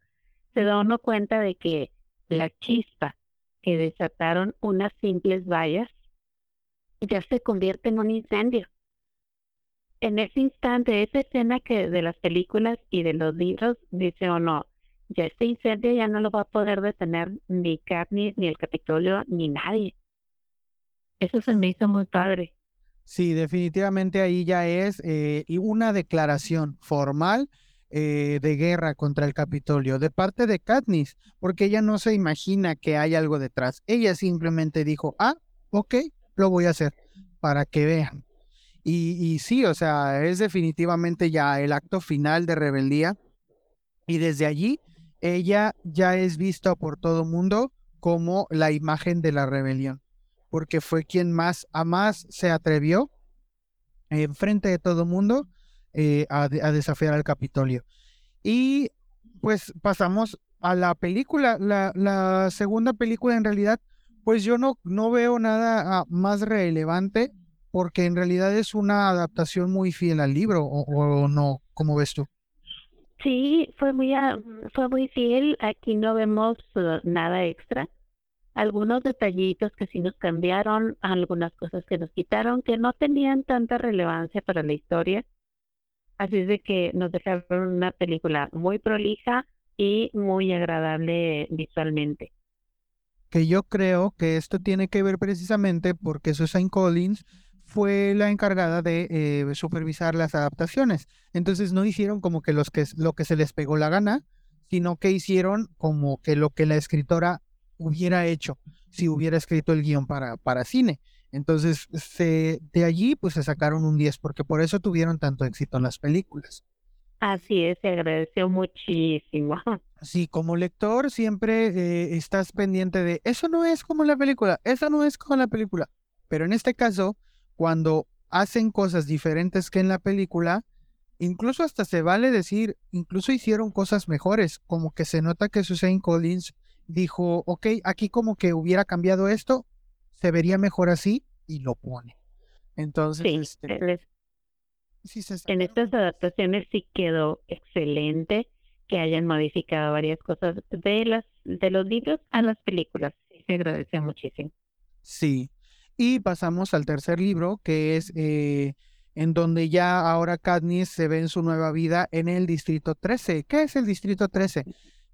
B: se da uno cuenta de que la chispa que desataron unas simples vallas ya se convierte en un incendio. En ese instante, esa escena que de las películas y de los libros dice o no, ya este incendio ya no lo va a poder detener ni Katniss, ni el Capitolio, ni nadie. Eso se me hizo muy padre.
A: Sí, definitivamente ahí ya es eh, una declaración formal eh, de guerra contra el Capitolio de parte de Katniss, porque ella no se imagina que hay algo detrás. Ella simplemente dijo, ah, ok, lo voy a hacer para que vean. Y, y sí, o sea, es definitivamente ya el acto final de rebeldía. Y desde allí, ella ya es vista por todo mundo como la imagen de la rebelión porque fue quien más a más se atrevió en frente de todo mundo eh, a, desafiar al Capitolio. Y pues pasamos a la película, la, la segunda película en realidad, pues yo no, no veo nada ah, más relevante porque en realidad es una adaptación muy fiel al libro, o, no, ¿cómo ves tú?
B: Sí, fue muy, ah, fue muy fiel. Aquí no vemos uh, nada extra. Algunos detallitos que sí nos cambiaron, algunas cosas que nos quitaron, que no tenían tanta relevancia para la historia. Así es de que nos dejaron una película muy prolija y muy agradable visualmente.
A: Que yo creo que esto tiene que ver precisamente porque Susan Collins fue la encargada de eh, supervisar las adaptaciones. Entonces no hicieron como que, los que lo que se les pegó la gana, sino que hicieron como que lo que la escritora hubiera hecho si hubiera escrito el guion para, para cine. Entonces, se, de allí pues se sacaron un 10, porque por eso tuvieron tanto éxito en las películas.
B: Así es, se agradeció muchísimo. [laughs]
A: Sí, como lector siempre eh, estás pendiente de, eso no es como la película, eso no es como la película. Pero en este caso, cuando hacen cosas diferentes que en la película, incluso hasta se vale decir, incluso hicieron cosas mejores, como que se nota que Susan Collins dijo, ok, aquí como que hubiera cambiado esto, se vería mejor así y lo pone. Entonces,
B: este, en estas adaptaciones sí quedó excelente que hayan modificado varias cosas de las de los libros a las películas. se agradece muchísimo.
A: Sí, y pasamos al tercer libro, que es eh, en donde ya ahora Katniss se ve en su nueva vida en el Distrito 13. ¿Qué es el Distrito 13?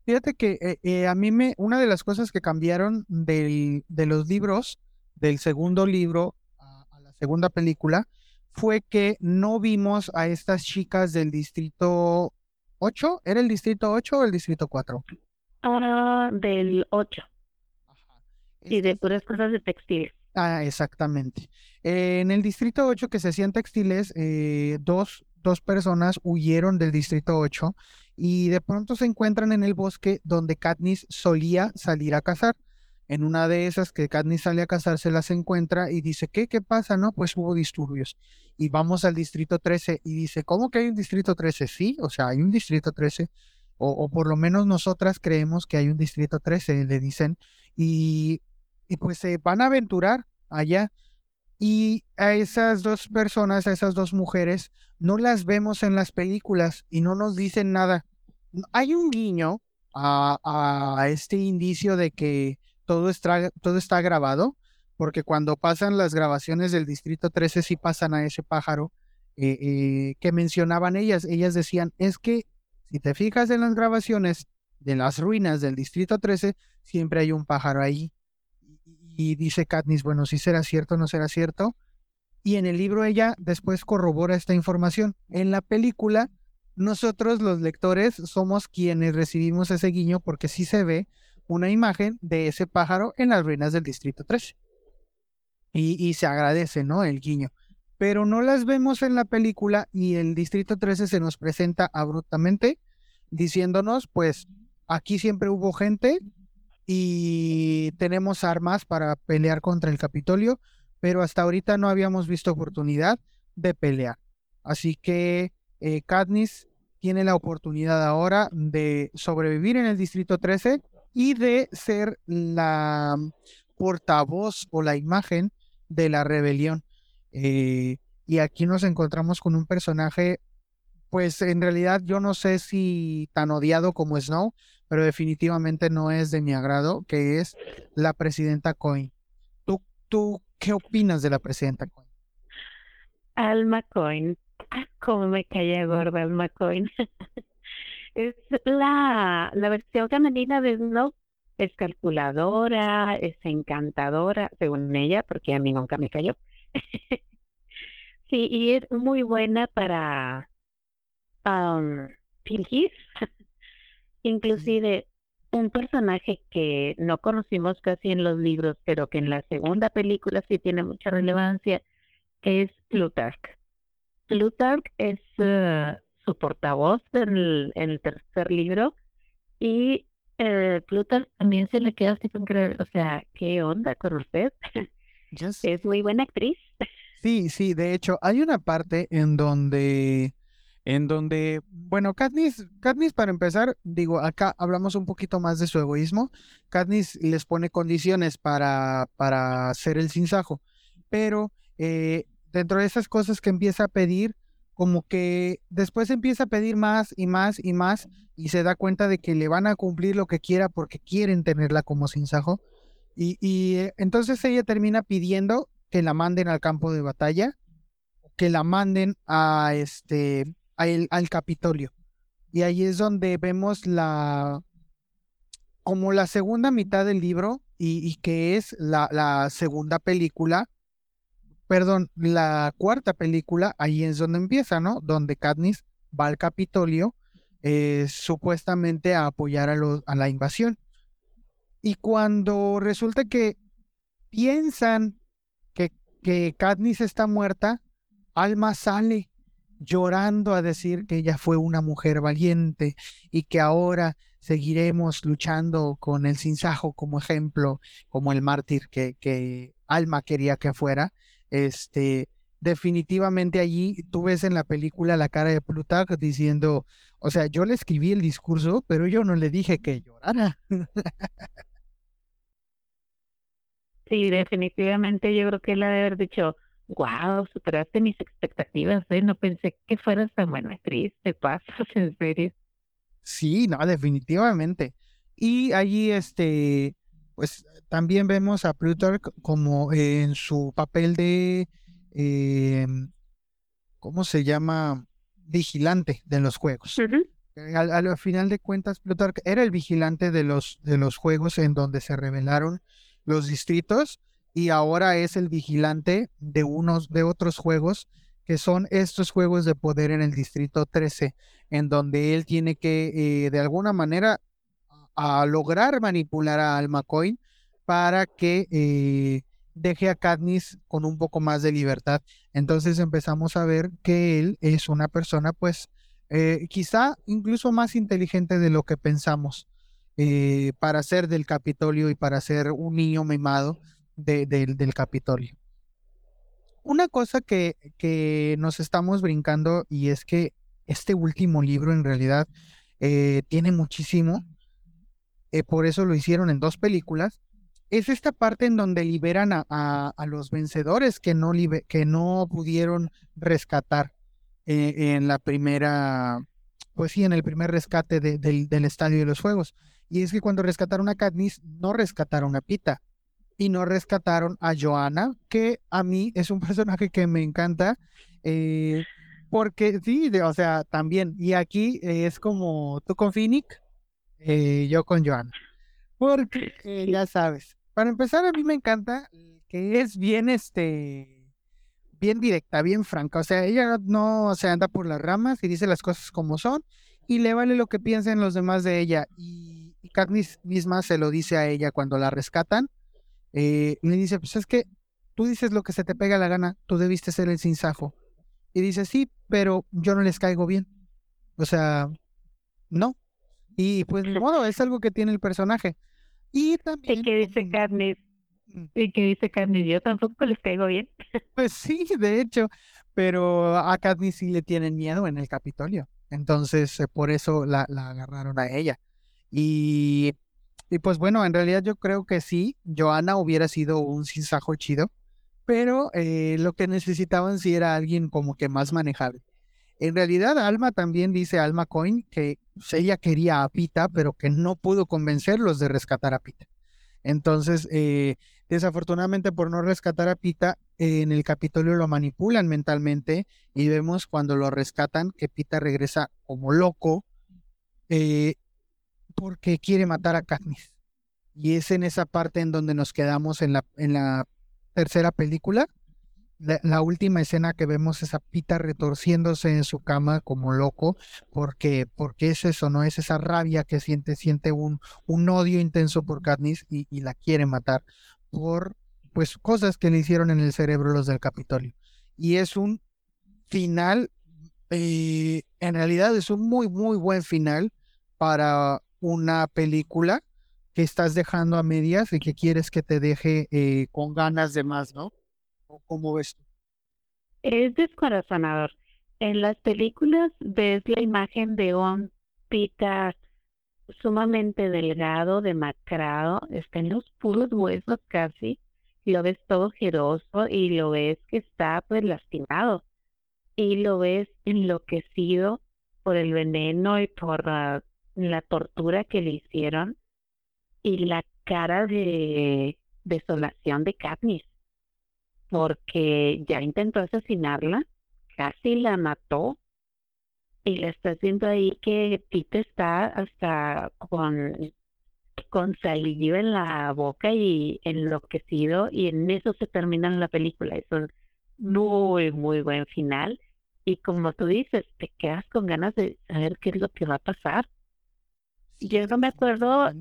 A: Fíjate que eh, eh, a mí me, una de las cosas que cambiaron del, de los libros, del segundo libro a, la segunda película, fue que no vimos a estas chicas del Distrito 8. ¿Era el Distrito 8 o el Distrito 4?
B: Ah, del 8. Y de puras cosas de textil.
A: Ah, exactamente. en el distrito 8 que se hacían textiles, eh, dos, dos personas huyeron del distrito 8 y de pronto se encuentran en el bosque donde Katniss solía salir a cazar. En una de esas que Katniss sale a cazar se las encuentra y dice, ¿qué? ¿Qué pasa? No, pues hubo disturbios. Y vamos al distrito 13 y dice, ¿cómo que hay un distrito 13? Sí, o sea, hay un distrito 13. O, o por lo menos nosotras creemos que hay un distrito 13, le dicen. Y y pues se van a aventurar allá. Y a esas dos personas, a esas dos mujeres, no las vemos en las películas y no nos dicen nada. Hay un guiño a, este indicio de que todo está, grabado, porque cuando pasan las grabaciones del Distrito 13, sí pasan a ese pájaro eh, eh, que mencionaban ellas. Ellas decían, es que si te fijas en las grabaciones de las ruinas del Distrito 13, siempre hay un pájaro ahí y dice Katniss, bueno, si será cierto no será cierto. Y en el libro ella después corrobora esta información. En la película, nosotros los lectores somos quienes recibimos ese guiño porque sí se ve una imagen de ese pájaro en las ruinas del Distrito 13. Y, y se agradece, ¿no? El guiño. Pero no las vemos en la película y el Distrito 13 se nos presenta abruptamente diciéndonos, pues, aquí siempre hubo gente, y tenemos armas para pelear contra el Capitolio, pero hasta ahorita no habíamos visto oportunidad de pelear. Así que eh, Katniss tiene la oportunidad ahora de sobrevivir en el Distrito 13 y de ser la portavoz o la imagen de la rebelión. Eh, y aquí nos encontramos con un personaje, pues en realidad yo no sé si tan odiado como Snow, pero definitivamente no es de mi agrado, que es la presidenta Coin. ¿Tú, tú qué opinas de la presidenta Coin?
B: Alma Coin. Ah, cómo me caía gorda Alma Coin. [laughs] es la, la versión femenina de Snow. Es calculadora, es encantadora, según ella, porque a mí nunca me cayó. [laughs] sí, y es muy buena para um, fingir [laughs] Inclusive un personaje que no conocimos casi en los libros, pero que en la segunda película sí tiene mucha relevancia, es Plutarch. Plutarch es eh, su portavoz en el, tercer libro y eh, Plutarch también se le queda así con o sea, ¿qué onda con usted? [laughs] Es muy buena actriz.
A: Sí, sí, de hecho, hay una parte en donde en donde, bueno, Katniss, Katniss para empezar, digo, acá hablamos un poquito más de su egoísmo. Katniss les pone condiciones para, para hacer el sinsajo, pero eh, dentro de esas cosas que empieza a pedir, como que después empieza a pedir más y más y más y se da cuenta de que le van a cumplir lo que quiera porque quieren tenerla como sinsajo. Y, y eh, entonces ella termina pidiendo que la manden al campo de batalla, que la manden a este al, Capitolio. Y ahí es donde vemos la como la segunda mitad del libro y, que es la, segunda película, perdón, la cuarta película, ahí es donde empieza, ¿no? Donde Katniss va al Capitolio eh, supuestamente a apoyar a, a la invasión. Y cuando resulta que piensan que, que Katniss está muerta, Alma sale llorando a decir que ella fue una mujer valiente y que ahora seguiremos luchando con el sinsajo como ejemplo, como el mártir que, que Alma quería que fuera. Este, definitivamente allí tú ves en la película la cara de Plutarch diciendo, o sea, yo le escribí el discurso, pero yo no le dije que llorara.
B: Sí, definitivamente yo creo que él ha de haber dicho, wow, superaste mis expectativas, ¿eh? No pensé que fueras tan buena actriz, te pasas, [laughs] en serio.
A: Sí, no, definitivamente. Y allí, este, pues también vemos a Plutarch como en su papel de, eh, ¿cómo se llama? Vigilante de los juegos. al, al, final de cuentas, Plutarch era el vigilante de los, de los juegos en donde se revelaron los distritos y ahora es el vigilante de unos de otros juegos que son estos juegos de poder en el distrito 13 en donde él tiene que eh, de alguna manera a lograr manipular a Alma para que eh, deje a Katniss con un poco más de libertad. Entonces empezamos a ver que él es una persona, pues, eh, quizá incluso más inteligente de lo que pensamos para ser del Capitolio y para ser un niño mimado del Capitolio. Una cosa que, que, nos estamos brincando y es que este último libro en realidad eh, tiene muchísimo, eh, por eso lo hicieron en dos películas, es esta parte en donde liberan a, a, los vencedores que no, que no pudieron rescatar eh, en la primera, pues sí, en el primer rescate del, del Estadio de los Fuegos. Y es que cuando rescataron a Katniss, no rescataron a Pita y no rescataron a Joanna, que a mí es un [laughs] personaje que me encanta. Eh, porque sí, o sea, también. Y aquí es como tú con Finnick, eh, yo con Joanna. Porque ya sabes. Para empezar, a mí me encanta que es bien, este, bien directa, bien franca. O sea, ella no se anda por las ramas y dice las cosas como son y le vale lo que piensen los demás de ella. Y, y Katniss misma se lo dice a ella cuando la rescatan eh, le dice, pues es que tú dices lo que se te pega la gana, tú debiste ser el sinsajo. Y dice, sí, pero yo no les caigo bien. O sea, no. Y pues de modo, es algo que tiene el personaje. Y también...
B: ¿Y qué dice Katniss? Mm. ¿Y qué dice Katniss? Yo tampoco les caigo bien. [laughs]
A: Pues sí, de hecho, pero a Katniss sí le tienen miedo en el Capitolio. Entonces, eh, por eso la, la agarraron a ella. Y y pues bueno, en realidad yo creo que sí, Joana hubiera sido un sinsajo chido, pero eh, lo que necesitaban sí era alguien como que más manejable. En realidad, Alma también dice Alma Coin que pues, ella quería a Pita, pero que no pudo convencerlos de rescatar a Pita. Entonces, eh, desafortunadamente por no rescatar a Pita, en el Capitolio lo manipulan mentalmente y vemos cuando lo rescatan que Pita regresa como loco eh, porque quiere matar a Katniss. Y es en esa parte en donde nos quedamos en la, en la tercera película. La, última escena que vemos es a Pita retorciéndose en su cama como loco, porque, porque es eso, ¿no? Es esa rabia que siente, siente un, un odio intenso por Katniss y, la quiere matar por pues cosas que le hicieron en el cerebro los del Capitolio. Y es un final, eh, en realidad es un muy, muy buen final para una película que estás dejando a medias y que quieres que te deje eh, con ganas de más, ¿no? ¿Cómo ves tú?
B: Es descorazonador. en las películas ves la imagen de un Pita sumamente delgado, demacrado, está en los puros huesos casi, lo ves todo jeroso y lo ves que está pues lastimado y lo ves enloquecido por el veneno y por la, la tortura que le hicieron y la cara de desolación de Katniss porque ya intentó asesinarla, casi la mató y le está haciendo ahí que Tito está hasta con con saliva en la boca y enloquecido y en eso se termina la película. Es un muy, muy buen final. Y como tú dices, te quedas con ganas de saber qué es lo que va a pasar. Yo no me acuerdo,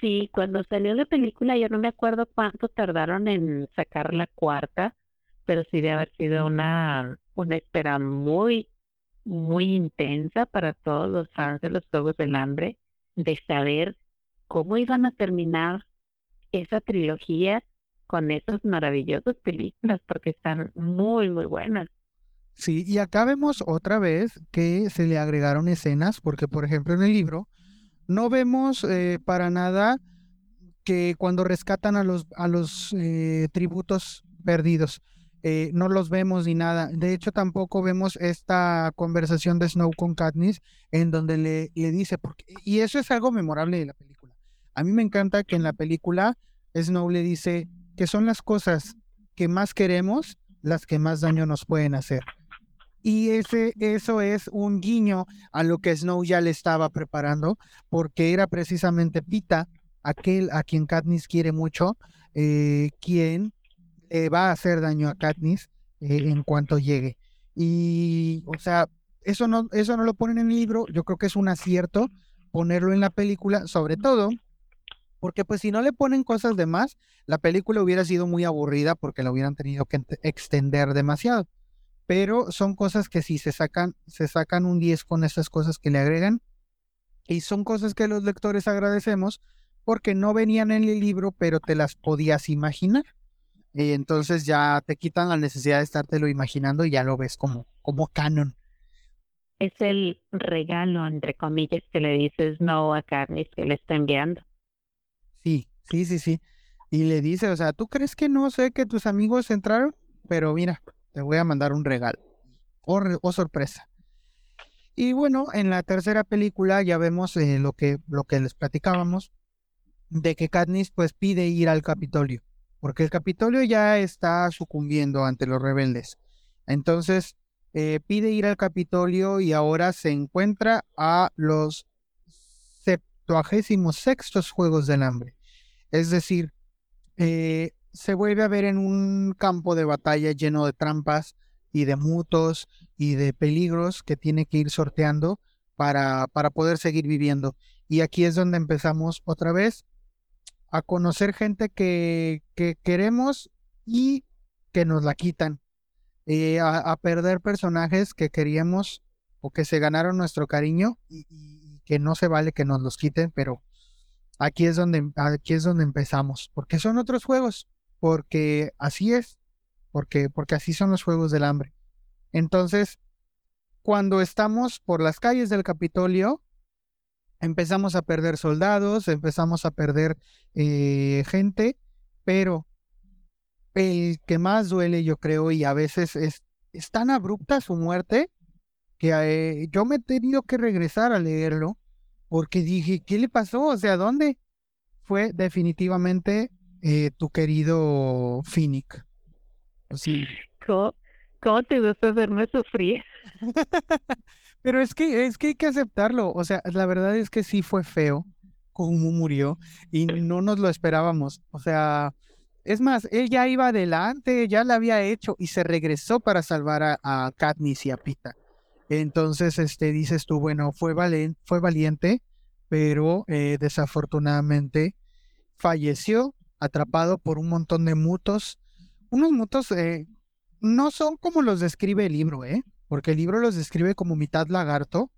B: sí, cuando salió la película, yo no me acuerdo cuánto tardaron en sacar la cuarta, pero sí debe haber sido una, una espera muy, muy intensa para todos los fans de los Juegos del Hambre de saber cómo iban a terminar esa trilogía con esas maravillosas películas, porque están muy, muy buenas.
A: Sí, y acá vemos otra vez que se le agregaron escenas, porque por ejemplo en el libro no vemos eh, para nada que cuando rescatan a los, a los eh, tributos perdidos, eh, no los vemos ni nada. De hecho, tampoco vemos esta conversación de Snow con Katniss en donde le, dice, porque, y eso es algo memorable de la película a mí me encanta que en la película Snow le dice que son las cosas que más queremos las que más daño nos pueden hacer. Y ese, eso es un guiño a lo que Snow ya le estaba preparando, porque era precisamente Pita, aquel a quien Katniss quiere mucho, eh, quien le va a hacer daño a Katniss eh, en cuanto llegue. Y, o sea, eso no, eso no lo ponen en el libro, yo creo que es un acierto ponerlo en la película, sobre todo porque pues si no le ponen cosas de más, la película hubiera sido muy aburrida porque la hubieran tenido que extender demasiado. Pero son cosas que si se sacan, se sacan un 10 con esas cosas que le agregan. Y son cosas que los lectores agradecemos porque no venían en el libro, pero te las podías imaginar. Y entonces ya te quitan la necesidad de estártelo imaginando y ya lo ves como, como canon.
B: Es el regalo, entre comillas, que le dices no a Carnes que le está enviando.
A: Sí, sí, sí, sí. Y le dice, o sea, ¿tú crees que no sé que tus amigos entraron? Pero mira, te voy a mandar un regalo. Oh, oh sorpresa. Y bueno, en la tercera película ya vemos eh, lo, que, lo que les platicábamos, de que Katniss pues pide ir al Capitolio, porque el Capitolio ya está sucumbiendo ante los rebeldes. Entonces, eh, pide ir al Capitolio y ahora se encuentra a los sextos Juegos del Hambre. Es decir, eh, se vuelve a ver en un campo de batalla lleno de trampas y de mutos y de peligros que tiene que ir sorteando para, para poder seguir viviendo. Y aquí es donde empezamos otra vez a conocer gente que, que queremos y que nos la quitan. Eh, a, perder personajes que queríamos o que se ganaron nuestro cariño y, que no se vale que nos los quiten, pero aquí es donde, aquí es donde empezamos, porque son otros juegos, porque así es, porque, porque así son los juegos del hambre. Entonces, cuando estamos por las calles del Capitolio, empezamos a perder soldados, empezamos a perder eh, gente, pero el que más duele, yo creo, y a veces es, tan abrupta su muerte, que eh, yo me he tenido que regresar a leerlo porque dije, ¿qué le pasó? O sea, ¿dónde? Fue definitivamente eh, tu querido Finnick.
B: Sí. ¿Cómo, te gusta hacerme sufrir? [laughs]
A: Pero es que, es que hay que aceptarlo. O sea, la verdad es que sí fue feo cómo murió y no nos lo esperábamos. O sea, es más, él ya iba adelante, ya lo había hecho y se regresó para salvar a, a Katniss y a Pita. Entonces, este, dices tú, bueno, fue, fue valiente, pero eh, desafortunadamente falleció atrapado por un montón de mutos. Unos mutos eh, no son como los describe el libro, ¿eh? Porque el libro los describe como mitad lagarto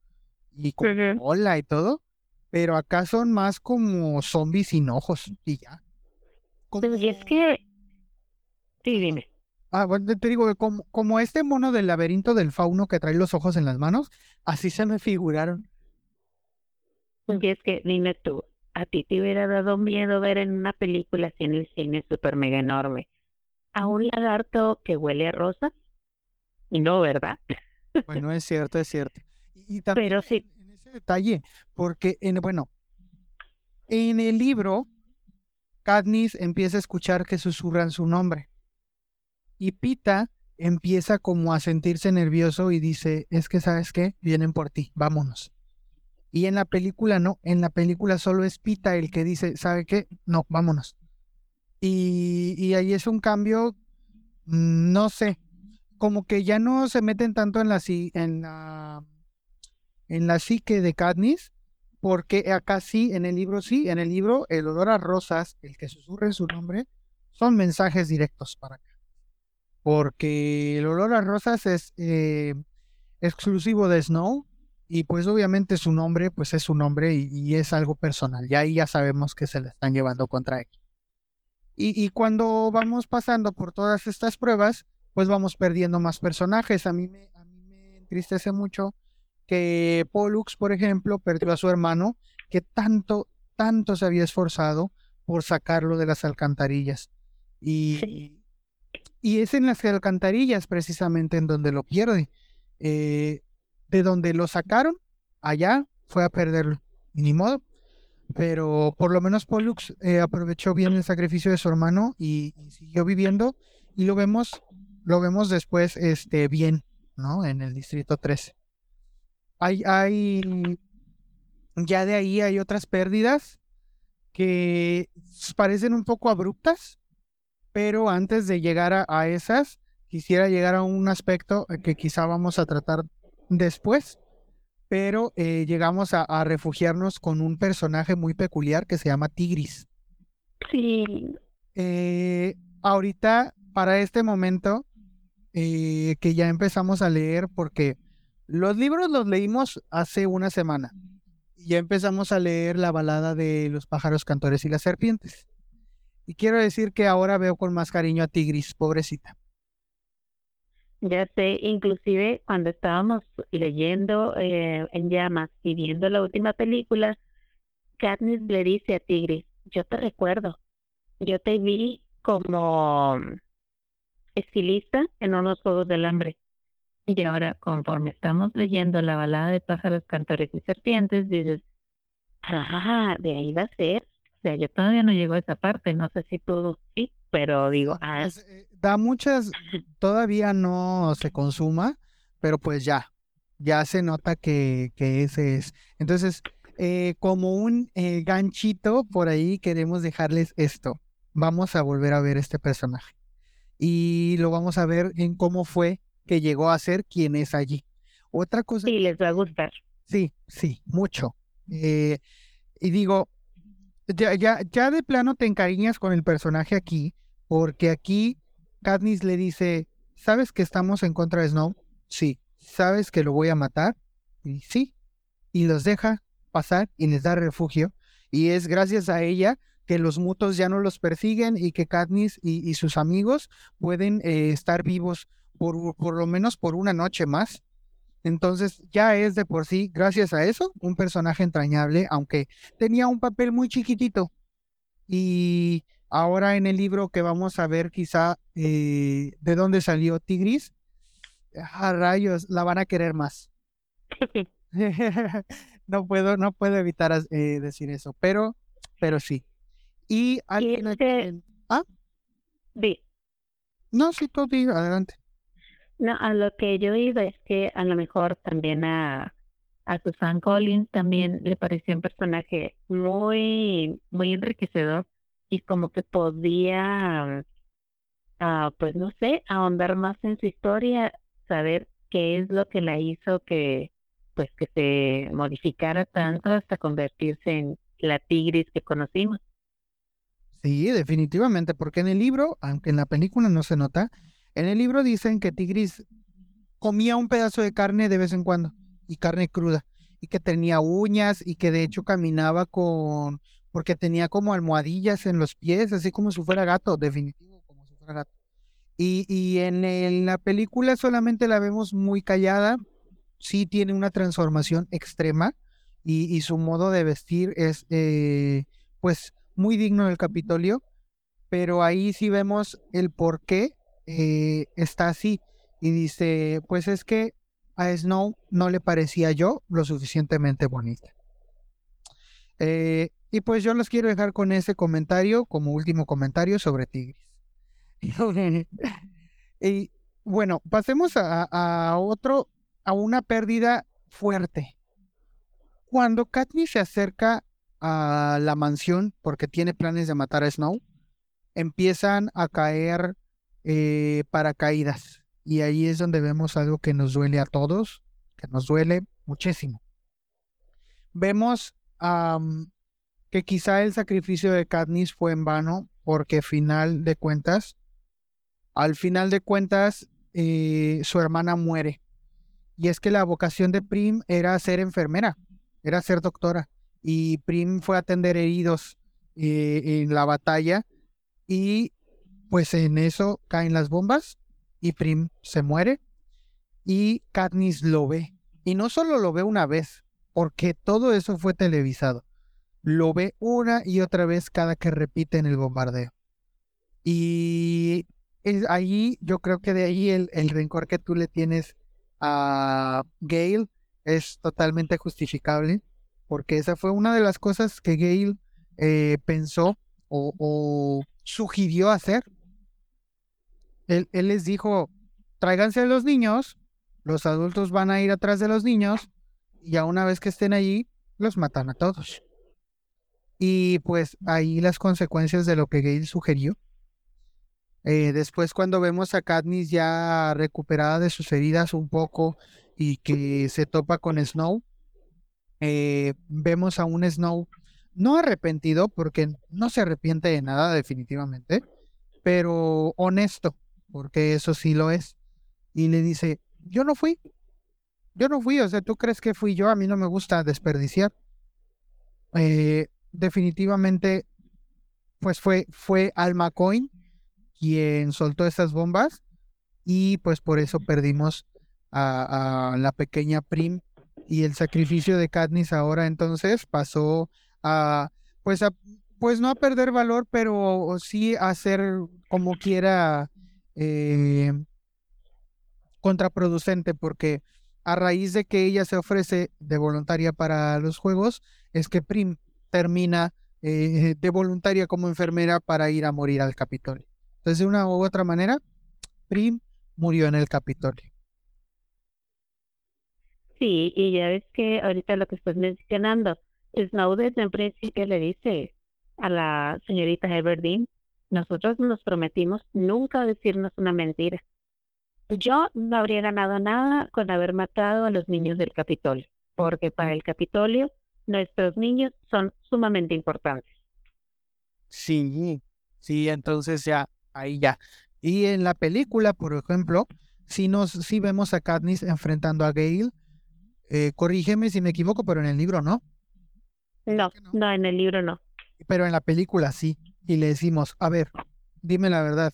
A: y con cola y todo, pero acá son más como zombies sin ojos y ya.
B: Y es que... Sí, dime.
A: Ah, bueno, te digo que como, como este mono del laberinto del fauno que trae los ojos en las manos, así se me figuraron.
B: Y es que, dime tú, ¿a ti te hubiera dado miedo ver en una película así en el cine súper mega enorme a un lagarto que huele a rosas? No, ¿verdad?
A: Bueno, es cierto, es cierto. Y, también
B: Pero sí,
A: en ese detalle, porque, en, bueno, en el libro, Katniss empieza a escuchar que susurran su nombre. Y Pita empieza como a sentirse nervioso y dice, es que sabes qué, vienen por ti, vámonos. Y en la película no, en la película solo es Pita el que dice, ¿sabe qué? No, vámonos. Y, ahí es un cambio, mm, no sé, como que ya no se meten tanto en la, en la, en la psique de Katniss, porque acá sí, en el libro sí, en el libro el olor a rosas, el que susurre su nombre, son mensajes directos para acá. Porque el olor a rosas es eh, exclusivo de Snow y pues obviamente su nombre pues es su nombre y, y es algo personal. Y ahí ya sabemos que se la están llevando contra él. Y, y cuando vamos pasando por todas estas pruebas, pues vamos perdiendo más personajes. A mí me, a mí me entristece mucho que Pollux, por ejemplo, perdió a su hermano, que tanto, tanto se había esforzado por sacarlo de las alcantarillas. Y,
B: Sí.
A: y es en las alcantarillas precisamente en donde lo pierde. Eh, de donde lo sacaron, allá fue a perderlo. Ni modo. Pero por lo menos Pollux eh, aprovechó bien el sacrificio de su hermano y, siguió viviendo. Y lo vemos, lo vemos después este, bien, ¿no? En el distrito 13. Hay, hay, ya de ahí hay otras pérdidas que parecen un poco abruptas, pero antes de llegar a, esas, quisiera llegar a un aspecto que quizá vamos a tratar después, pero eh, llegamos a, a refugiarnos con un personaje muy peculiar que se llama Tigris.
B: sí,
A: Eh, ahorita, para este momento, eh, que ya empezamos a leer, porque los libros los leímos hace una semana. Y ya empezamos a leer la balada de los pájaros cantores y las serpientes. Y quiero decir que ahora veo con más cariño a Tigris, pobrecita.
B: Ya sé, inclusive cuando estábamos leyendo eh, En Llamas y viendo la última película, Katniss le dice a Tigris, yo te recuerdo, yo te vi como estilista en unos Juegos del Hambre. Y ahora, conforme estamos leyendo la balada de pájaros, cantores y serpientes, dices, ah, de ahí va a ser. O sea, yo todavía no llego a esa parte, no sé si tú sí, pero digo, ah,
A: eh, da muchas, todavía no se consuma, pero pues ya, ya se nota que, que ese es. Entonces, eh, como un eh, ganchito por ahí queremos dejarles esto. Vamos a volver a ver este personaje y lo vamos a ver en cómo fue que llegó a ser quien es allí. Otra cosa,
B: sí, les va a gustar.
A: sí, sí, mucho. Eh, y digo, ya, ya, ya de plano te encariñas con el personaje aquí, porque aquí Katniss le dice, ¿sabes que estamos en contra de Snow? Sí. ¿Sabes que lo voy a matar? Sí. Y los deja pasar y les da refugio. Y es gracias a ella que los mutos ya no los persiguen y que Katniss y, y sus amigos pueden eh, estar vivos por, por lo menos por una noche más. Entonces ya es de por sí, gracias a eso, un personaje entrañable, aunque tenía un papel muy chiquitito. Y ahora en el libro que vamos a ver quizá eh, de dónde salió Tigris, a rayos, la van a querer más. [laughs] [laughs] no puedo, no puedo evitar eh, decir eso, pero, pero sí. Y alguien
B: es
A: aquí
B: que-
A: en- ah,
B: Di,
A: no, sí, tú di, adelante.
B: No, a lo que yo iba es que a lo mejor también a, a Susan Collins también le pareció un personaje muy, muy enriquecedor y como que podía, ah, pues no sé, ahondar más en su historia, saber qué es lo que la hizo que, pues que se modificara tanto hasta convertirse en la tigris que conocimos.
A: Sí, definitivamente, porque en el libro, aunque en la película no se nota, en el libro dicen que Tigris comía un pedazo de carne de vez en cuando, y carne cruda, y que tenía uñas, y que de hecho caminaba con, porque tenía como almohadillas en los pies, así como si fuera gato, definitivo, como si fuera gato. Y, y en, la película solamente la vemos muy callada, sí tiene una transformación extrema y, su modo de vestir es eh, pues muy digno del Capitolio, pero ahí sí vemos el por qué eh, está así. Y dice, pues es que a Snow no le parecía yo lo suficientemente bonita. Eh, y pues yo los quiero dejar con ese comentario como último comentario sobre Tigris. [laughs] [laughs] y bueno, pasemos a, a, otro, a una pérdida fuerte. Cuando Katniss se acerca a la mansión porque tiene planes de matar a Snow, empiezan a caer eh, paracaídas. Y ahí es donde vemos algo que nos duele a todos, que nos duele muchísimo. Vemos que quizá el sacrificio de Katniss fue en vano porque final de cuentas, al final de cuentas, eh, su hermana muere. Y es que la vocación de Prim era ser enfermera era ser doctora. Y Prim fue a atender heridos eh, en la batalla. Y pues en eso caen las bombas y Prim se muere. Y Katniss lo ve. Y no solo lo ve una vez, porque todo eso fue televisado. Lo ve una y otra vez cada que repite en el bombardeo. Y es ahí, yo creo que de ahí el, el rencor que tú le tienes a Gale es totalmente justificable, porque esa fue una de las cosas que Gail eh, pensó o, sugirió hacer. Él, les dijo, tráiganse a los niños, los adultos van a ir atrás de los niños, y ya una vez que estén allí, los matan a todos. Y pues ahí las consecuencias de lo que Gail sugirió. Eh, después cuando vemos a Katniss ya recuperada de sus heridas un poco y que se topa con Snow, eh, vemos a un Snow no arrepentido, porque no se arrepiente de nada definitivamente, pero honesto, porque eso sí lo es. Y le dice, yo no fui, yo no fui, o sea, tú crees que fui yo, a mí no me gusta desperdiciar. Eh, definitivamente, pues fue, fue Alma Coin quien soltó esas bombas y pues por eso perdimos a, la pequeña Prim y el sacrificio de Katniss ahora entonces pasó a pues a pues no a perder valor pero sí a ser como quiera eh, contraproducente porque a raíz de que ella se ofrece de voluntaria para los juegos es que Prim termina eh, de voluntaria como enfermera para ir a morir al Capitolio. Entonces de una u otra manera Prim murió en el Capitolio.
B: Sí, y ya ves que ahorita lo que estás mencionando, Snow desde un principio le dice a la señorita Everdeen, nosotros nos prometimos nunca decirnos una mentira. Yo no habría ganado nada con haber matado a los niños del Capitolio, porque para el Capitolio nuestros niños son sumamente importantes.
A: Sí, sí, entonces ya, ahí ya. Y en la película, por ejemplo, si nos, si vemos a Katniss enfrentando a Gale, eh, corrígeme si me equivoco, pero en el libro no.
B: No, no, en el libro no.
A: Pero en la película sí. Y le decimos, a ver, dime la verdad.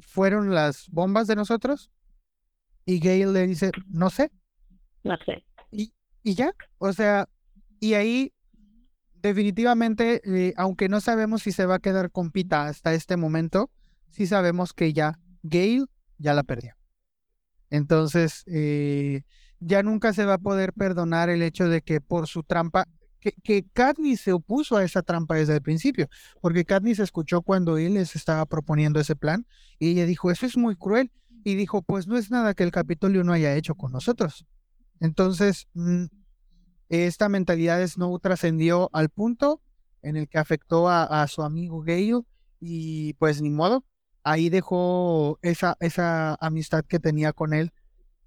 A: ¿Fueron las bombas de nosotros? Y Gail le dice, no sé.
B: No sé.
A: Y, y ya, o sea, y ahí definitivamente, eh, aunque no sabemos si se va a quedar con Pita hasta este momento, sí sabemos que ya Gail ya la perdió. Entonces, eh, ya nunca se va a poder perdonar el hecho de que por su trampa, que, que se opuso a esa trampa desde el principio, porque Katniss escuchó cuando él les estaba proponiendo ese plan y ella dijo, eso es muy cruel, y dijo, pues no es nada que el Capitolio no haya hecho con nosotros. Entonces, mm, esta mentalidad de Snow trascendió al punto en el que afectó a, su amigo Gale y pues ni modo, ahí dejó esa, esa amistad que tenía con él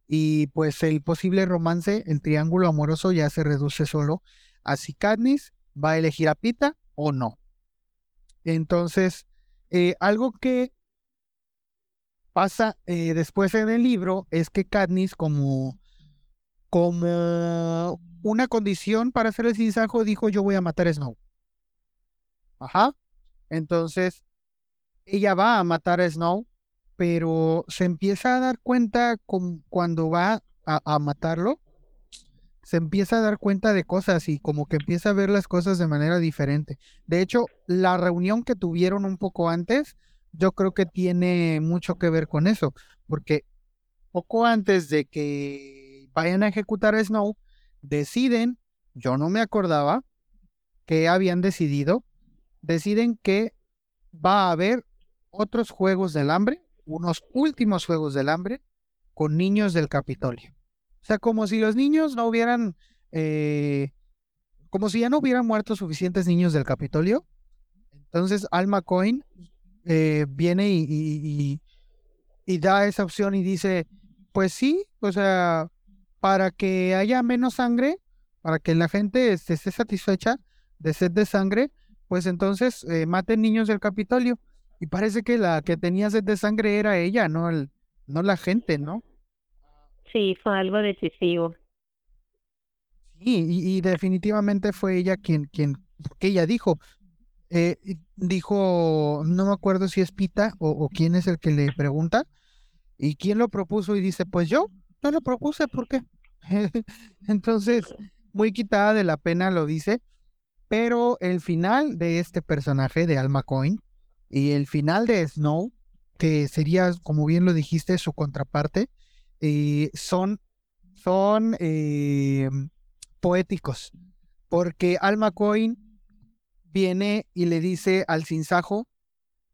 A: y pues el posible romance, el triángulo amoroso ya se reduce solo a si Katniss va a elegir a Pita o no. Entonces, eh, algo que pasa eh, después en el libro es que Katniss como, como una condición para hacer el sinsajo dijo yo voy a matar a Snow. Ajá. Entonces, ella va a matar a Snow pero se empieza a dar cuenta con, cuando va a, matarlo, se empieza a dar cuenta de cosas y como que empieza a ver las cosas de manera diferente. De hecho, la reunión que tuvieron un poco antes, yo creo que tiene mucho que ver con eso, porque poco antes de que vayan a ejecutar a Snow, deciden, yo no me acordaba, que habían decidido, deciden que va a haber otros juegos del hambre, unos últimos juegos del hambre, con niños del Capitolio. O sea, como si los niños no hubieran, eh, como si ya no hubieran muerto suficientes niños del Capitolio. Entonces Alma Coin eh, viene y, da esa opción y dice, pues sí, o sea, para que haya menos sangre, para que la gente esté satisfecha de sed de sangre, pues entonces eh, maten niños del Capitolio. Y parece que la que tenía sed de sangre era ella, no, el, no la gente, ¿no?
B: Sí, fue algo decisivo.
A: Sí, y, definitivamente fue ella quien, quien, porque ella dijo, eh, dijo, no me acuerdo si es Pita o, o, quién es el que le pregunta, y quién lo propuso y dice, pues yo, no lo propuse, ¿por qué? [laughs] Entonces, muy quitada de la pena lo dice, pero el final de este personaje de Alma Coin y el final de Snow, que sería, como bien lo dijiste, su contraparte, eh, son, son eh, poéticos, porque Alma Coin viene y le dice al sinsajo,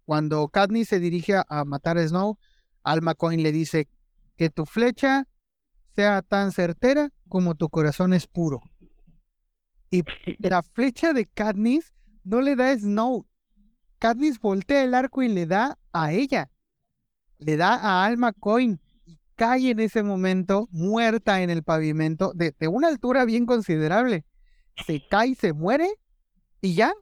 A: cuando Katniss se dirige a matar a Snow, Alma Coin le dice que tu flecha sea tan certera como tu corazón es puro. Y [laughs] la flecha de Katniss no le da a Snow. Katniss voltea el arco y le da a ella. Le da a Alma Coin cae en ese momento muerta en el pavimento de, una altura bien considerable. Se cae, se muere y ya.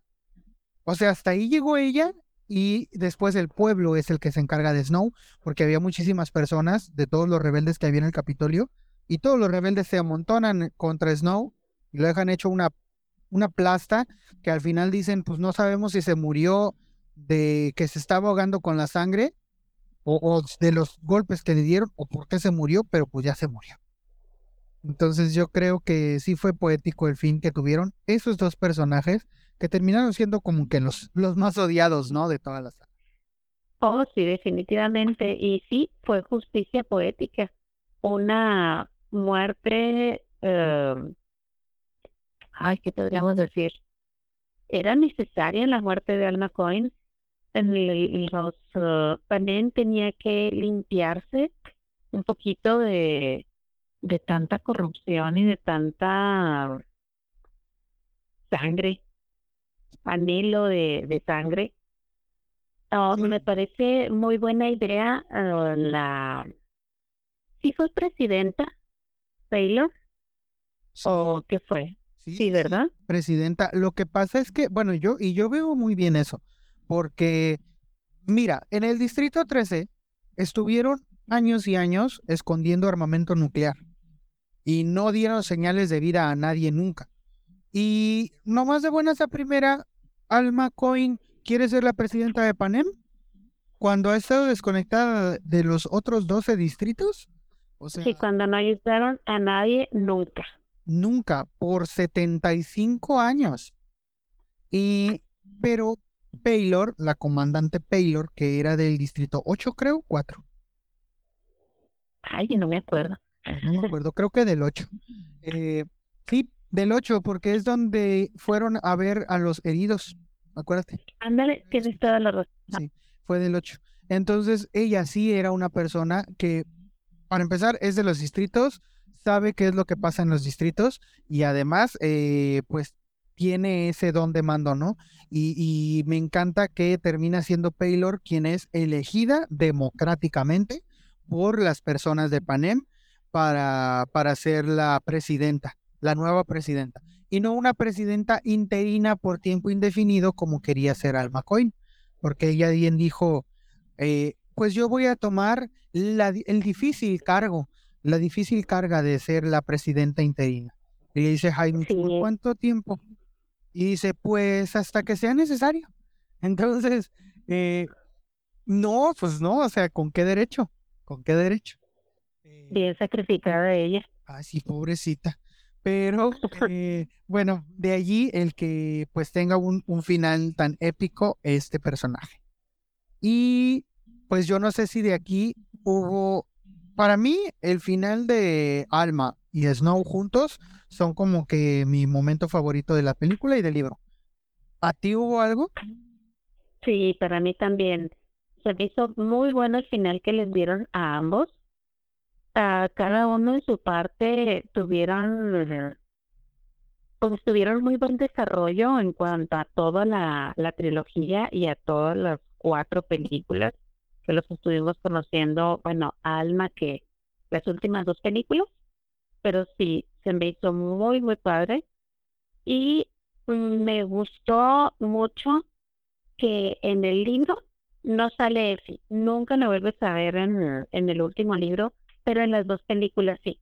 A: O sea, hasta ahí llegó ella y después el pueblo es el que se encarga de Snow, porque había muchísimas personas de todos los rebeldes que había en el Capitolio y todos los rebeldes se amontonan contra Snow y lo dejan hecho una, una plasta que al final dicen, pues no sabemos si se murió de que se estaba ahogando con la sangre o, de los golpes que le dieron o por qué se murió, pero pues ya se murió. Entonces yo creo que sí fue poético el fin que tuvieron esos dos personajes que terminaron siendo como que los, los más odiados, ¿no? De todas las...
B: Oh, sí, definitivamente. Y sí, fue justicia poética. Una muerte... Em, ay, ¿qué podríamos decir? Era necesaria la muerte de Alma Coin los uh, tenía que limpiarse un poquito de, de tanta corrupción y de tanta sangre, anhelo de, de sangre. Oh, me parece muy buena idea uh, la... ¿Sí fue presidenta Taylor? ¿O qué fue? sí, ¿verdad?
A: Presidenta. Lo que pasa es que, bueno, yo, y yo veo muy bien eso. Porque, mira, en el Distrito 13 estuvieron años y años escondiendo armamento nuclear y no dieron señales de vida a nadie nunca. Y nomás de buenas a primera, Alma Coin quiere ser la presidenta de Panem cuando ha estado desconectada de los otros 12 distritos.
B: O sea, sí, cuando no ayudaron a nadie nunca.
A: Nunca, por 75 años. Y, pero Paylor, la comandante Paylor, que era del distrito 8, creo, 4.
B: Ay, no me acuerdo.
A: No me acuerdo, creo que del 8. Eh, sí, del 8, porque es donde fueron a ver a los heridos, acuérdate.
B: Ándale, tienes toda la razón.
A: Sí, fue del 8. Entonces, ella sí era una persona que, para empezar, es de los distritos, sabe qué es lo que pasa en los distritos y además, eh, pues tiene ese don de mando, ¿no? Y, me encanta que termina siendo Paylor quien es elegida democráticamente por las personas de Panem para, para ser la presidenta, la nueva presidenta. Y no una presidenta interina por tiempo indefinido como quería ser Alma Coin, porque ella bien dijo, eh, pues yo voy a tomar el difícil cargo, la difícil carga de ser la presidenta interina. Y le dice Jaime, ¿por cuánto tiempo? Y dice, pues hasta que sea necesario. Entonces, eh, No, pues no, o sea, ¿con qué derecho? ¿Con qué derecho?
B: Bien sacrificada ella.
A: Ah, sí, pobrecita. Pero [laughs] eh, bueno, de allí el que pues tenga un, un final tan épico este personaje. Y pues yo no sé si de aquí hubo, para mí el final de Alma y Snow juntos son como que mi momento favorito de la película y del libro. ¿A ti hubo algo?
B: Sí, para mí también. Se me hizo muy bueno el final que les dieron a ambos. A cada uno en su parte tuvieron pues tuvieron muy buen desarrollo en cuanto a toda la, la trilogía y a todas las cuatro películas que los estuvimos conociendo, bueno, Alma que las últimas dos películas, pero sí, se me hizo muy, muy padre. Y me gustó mucho que en el libro no sale Effie, nunca lo vuelves a ver en, en el último libro, pero en las dos películas sí.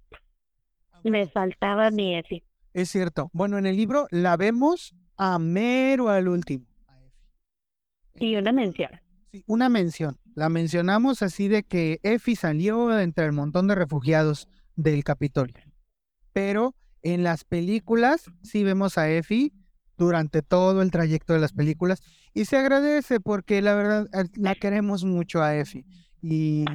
B: Me faltaba mi Effie.
A: Es cierto. Bueno, en el libro la vemos a mero al último.
B: Sí, una mención.
A: Sí, una mención. La mencionamos así de que Effie salió entre el montón de refugiados del Capitolio. Pero en las películas sí vemos a Effie durante todo el trayecto de las películas y se agradece porque la verdad eh, la queremos mucho a Effie. Y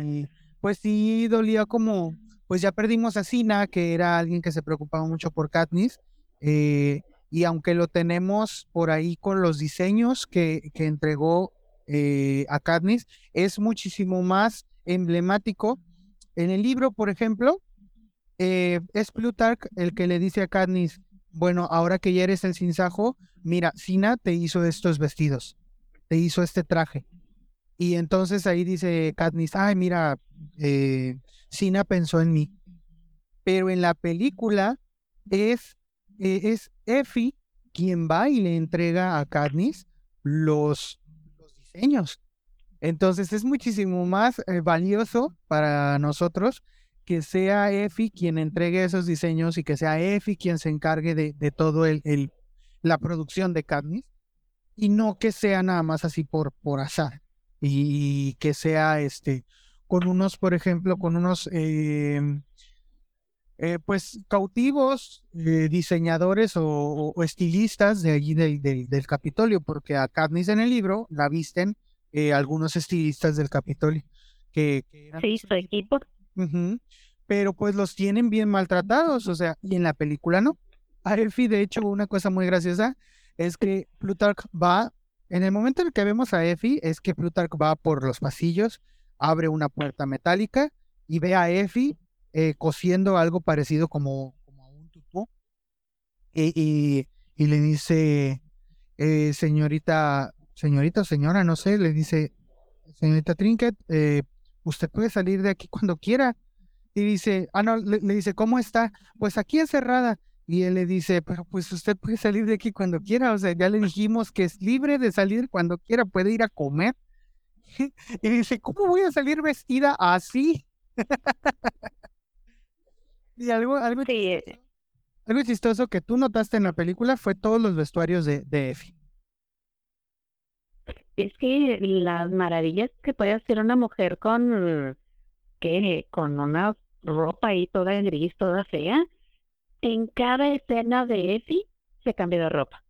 A: pues sí dolía como pues ya perdimos a Sina, que era alguien que se preocupaba mucho por Katniss, eh, y aunque lo tenemos por ahí con los diseños que, que entregó eh, a Katniss, es muchísimo más emblemático. En el libro, por ejemplo, eh, es Plutarch el que le dice a Katniss, bueno, ahora que ya eres el sinsajo, mira, Sina te hizo estos vestidos, te hizo este traje. Y entonces ahí dice Katniss, ay, mira, eh, Sina pensó en mí. Pero en la película es, eh, es Effie quien va y le entrega a Katniss los, los diseños. Entonces es muchísimo más eh, valioso para nosotros que sea Effie quien entregue esos diseños y que sea Effie quien se encargue de, de todo el, el, la producción de Katniss y no que sea nada más así por, por azar y que sea este con unos, por ejemplo, con unos em, eh, pues cautivos eh, diseñadores o, estilistas de allí del, del, Capitolio, porque a Katniss en el libro la visten eh, algunos estilistas del Capitolio. Que,
B: sí, su equipo.
A: Pero pues los tienen bien maltratados, o sea, y en la película no. A Effie, de hecho, una cosa muy graciosa es que Plutarch va, en el momento en el que vemos a Effie, es que Plutarch va por los pasillos abre una puerta metálica y ve a Effie eh, cosiendo algo parecido como, como un tutú. Y, y, le dice, eh, señorita, señorita o señora, no sé, le dice, señorita Trinket, eh, usted puede salir de aquí [laughs] cuando quiera. Y dice, ah, no, le, le, dice, ¿cómo está? Pues aquí encerrada. Y él le dice, pero pues usted puede salir de aquí cuando quiera. O sea, ya le dijimos que es libre de salir cuando quiera, puede ir a comer. [laughs] y dice, ¿cómo voy a salir vestida así? [laughs] y algo, algo,
B: sí.
A: chistoso, algo chistoso que tú notaste en la película fue todos los vestuarios de, de Effie.
B: Es que las maravillas que puede hacer una mujer con, ¿qué? Con una ropa ahí toda gris, toda fea. En cada escena de Effie se cambia de ropa.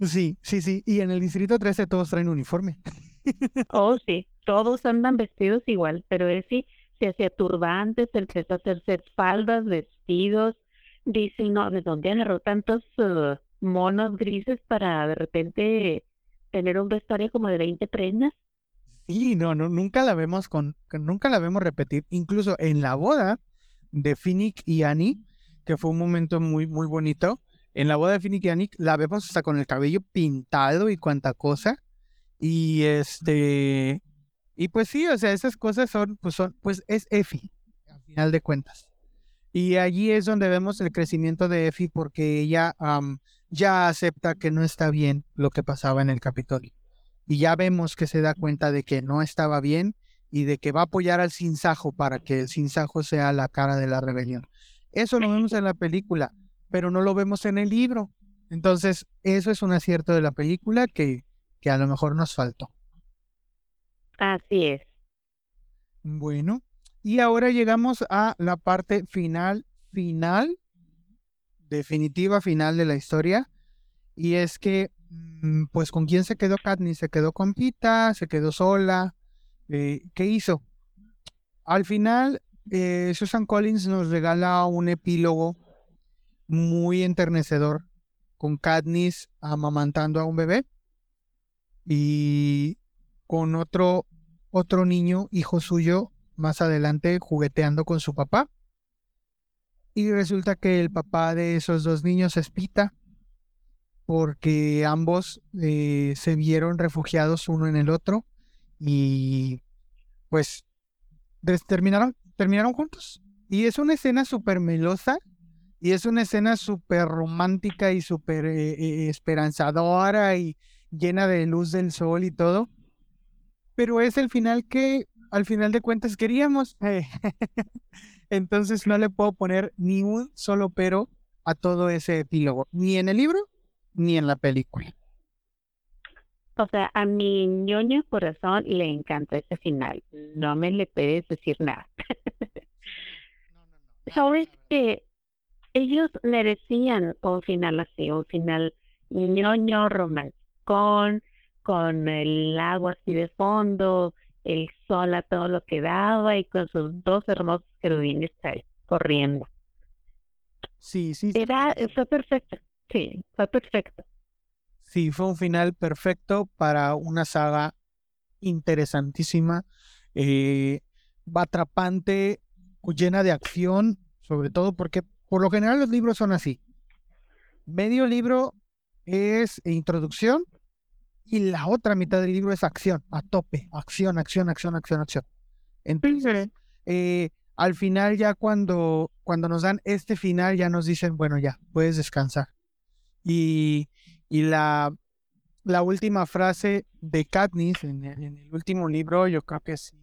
A: Sí, sí, sí. Y en el Distrito 13 todos traen uniforme. [laughs]
B: oh, sí. Todos andan vestidos igual, pero sí se hacía turbantes, se empezó a hacerse faldas, vestidos. Dice, no, ¿de dónde agarró tantos uh, monos grises para de repente tener un vestuario como de 20 prendas?
A: Sí, no, no, nunca la vemos con, nunca la vemos repetir. Incluso en la boda de Finnick y Annie, que fue un momento muy, muy bonito, en la boda de Finnick y Annick la vemos hasta con el cabello pintado y cuanta cosa. Y este. Y pues sí, o sea, esas cosas son, pues son, pues es Effie, al final de cuentas. Y allí es donde vemos el crecimiento de Effie porque ella ya acepta que no está bien lo que pasaba en el Capitolio. Y ya vemos que se da cuenta de que no estaba bien y de que va a apoyar al Sinsajo para que el Sinsajo sea la cara de la rebelión. Eso lo vemos en la película pero no lo vemos en el libro. Entonces, eso es un acierto de la película que, que a lo mejor nos faltó.
B: Así es.
A: Bueno, y ahora llegamos a la parte final, final, definitiva final de la historia. Y es que, mm, pues, ¿con quién se quedó Katniss? Se quedó con Pita, se quedó sola. Eh, ¿Qué hizo? Al final, eh, Susan Collins nos regala un epílogo muy enternecedor con Katniss amamantando a un bebé y con otro otro niño, hijo suyo, más adelante jugueteando con su papá. Y resulta que el papá de esos dos niños es Pita, porque ambos eh, se vieron refugiados uno en el otro y pues terminaron, terminaron juntos. Y es una escena súper melosa y es una escena súper romántica y súper eh, eh, esperanzadora y llena de luz del sol y todo pero es el final que al final de cuentas queríamos. [laughs] entonces no le puedo poner ni un solo pero a todo ese epílogo, ni en el libro ni en la película.
B: O sea, a mi ñoño corazón le encanta ese final. No me le puedes decir nada. [laughs] Sabes que ellos merecían un final así, un final ñoño con con el agua así de fondo, el sol a todo lo que daba y con sus dos hermosos querubines corriendo.
A: Sí, sí.
B: Era, fue perfecto, sí, fue perfecto.
A: Sí, fue un final perfecto para una saga interesantísima, eh, atrapante, llena de acción, sobre todo porque por lo general los libros son así. Medio libro es introducción, y la otra mitad del libro es acción, a tope, acción, acción, acción, acción, acción. Entonces, eh, al final ya cuando, cuando nos dan este final ya nos dicen, bueno, ya, puedes descansar. Y, y la, la última frase de Katniss en, el último libro, yo creo que sí.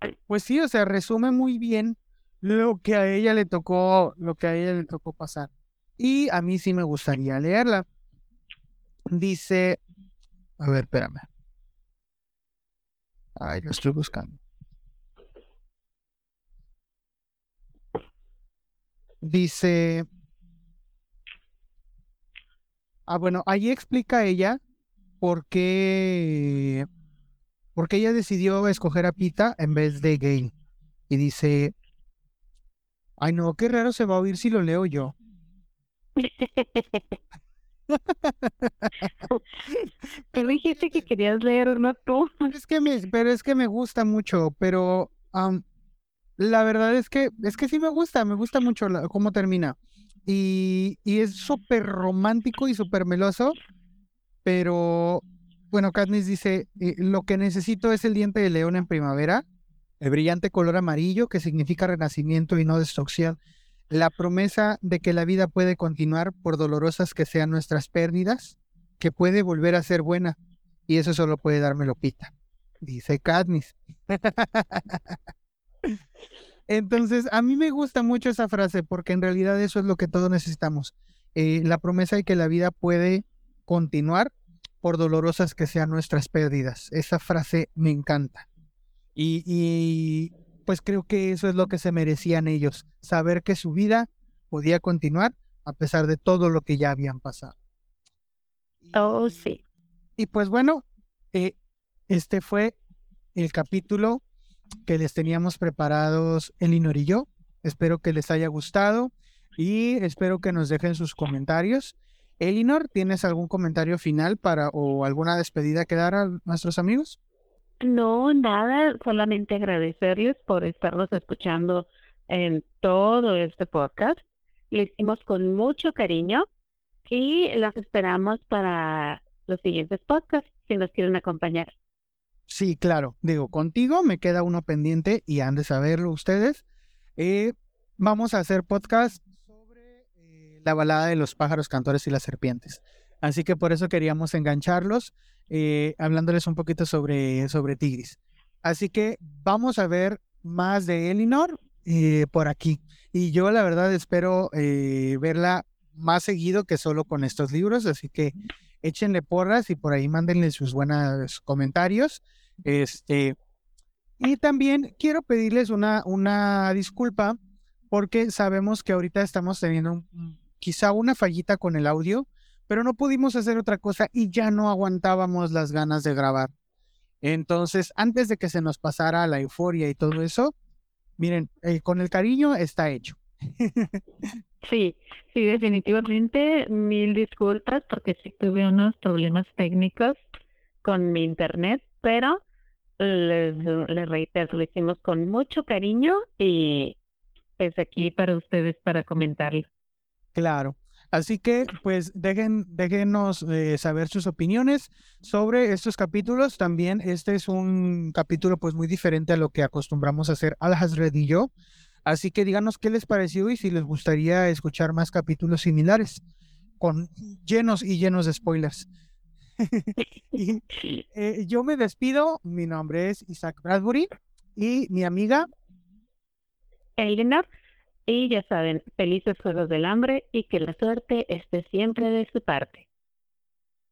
A: Eh, pues sí, o sea, resume muy bien lo que a ella le tocó, lo que a ella le tocó pasar. Y a mí sí me gustaría leerla. Dice, a ver, espérame. Ay, lo estoy buscando. Dice, ah, bueno, ahí explica ella por qué, por qué ella decidió escoger a Pita en vez de Gain. Y dice, ay no, qué raro se va a oír si lo leo yo. [laughs] [laughs]
B: pero dijiste que querías leer, ¿no tú?
A: Es que me, pero es que me gusta mucho, pero la verdad es que es que sí me gusta, me gusta mucho cómo termina. Y, y es súper romántico y súper meloso, pero bueno, Katniss dice, eh, lo que necesito es el diente de león en primavera, el brillante color amarillo que significa renacimiento y no destrucción la promesa de que la vida puede continuar por dolorosas que sean nuestras pérdidas, que puede volver a ser buena, y eso solo puede dármelo Pita, dice Katniss. [laughs] Entonces, a mí me gusta mucho esa frase porque en realidad eso es lo que todos necesitamos. Eh, la promesa de que la vida puede continuar por dolorosas que sean nuestras pérdidas. Esa frase me encanta. y pues creo que eso es lo que se merecían ellos, saber que su vida podía continuar a pesar de todo lo que ya habían pasado.
B: Oh, sí.
A: Y pues bueno, eh, este fue el capítulo que les teníamos preparados Elinor y yo. Espero que les haya gustado y espero que nos dejen sus comentarios. Elinor, ¿tienes algún comentario final para o alguna despedida que dar a nuestros amigos?
B: No, nada, solamente agradecerles por estarnos escuchando en todo este podcast. Lo hicimos con mucho cariño y los esperamos para los siguientes podcasts si nos quieren acompañar.
A: Sí, claro. Digo, contigo me queda uno pendiente y han de saberlo ustedes. Eh, vamos a hacer podcast sobre eh, la balada de los pájaros cantores y las serpientes. Así que por eso queríamos engancharlos eh, hablándoles un poquito sobre, sobre Tigris. Así que vamos a ver más de Elinor eh, por aquí. Y yo la verdad espero eh, verla más seguido que solo con estos libros, así que échenle porras y por ahí mándenle sus buenos comentarios. Este, y también quiero pedirles una, una disculpa porque sabemos que ahorita estamos teniendo quizá una fallita con el audio, pero no pudimos hacer otra cosa y ya no aguantábamos las ganas de grabar. Entonces, antes de que se nos pasara la euforia y todo eso, miren, eh, con el cariño está hecho. [laughs]
B: Sí, sí, definitivamente mil disculpas porque sí tuve unos problemas técnicos con mi internet, pero les, les reitero, lo hicimos con mucho cariño y es aquí para ustedes para comentarlo.
A: Claro. Así que, pues, dejen, déjenos eh, saber sus opiniones sobre estos capítulos. También este es un capítulo, pues, muy diferente a lo que acostumbramos a hacer Al Hazred y yo. Así que díganos qué les pareció y si les gustaría escuchar más capítulos similares, con llenos y llenos de spoilers. [laughs] Eh, yo me despido. Mi nombre es Isaac Bradbury y mi amiga
B: Eleanor. Y ya saben, felices Juegos del Hambre y que la suerte esté siempre de su parte.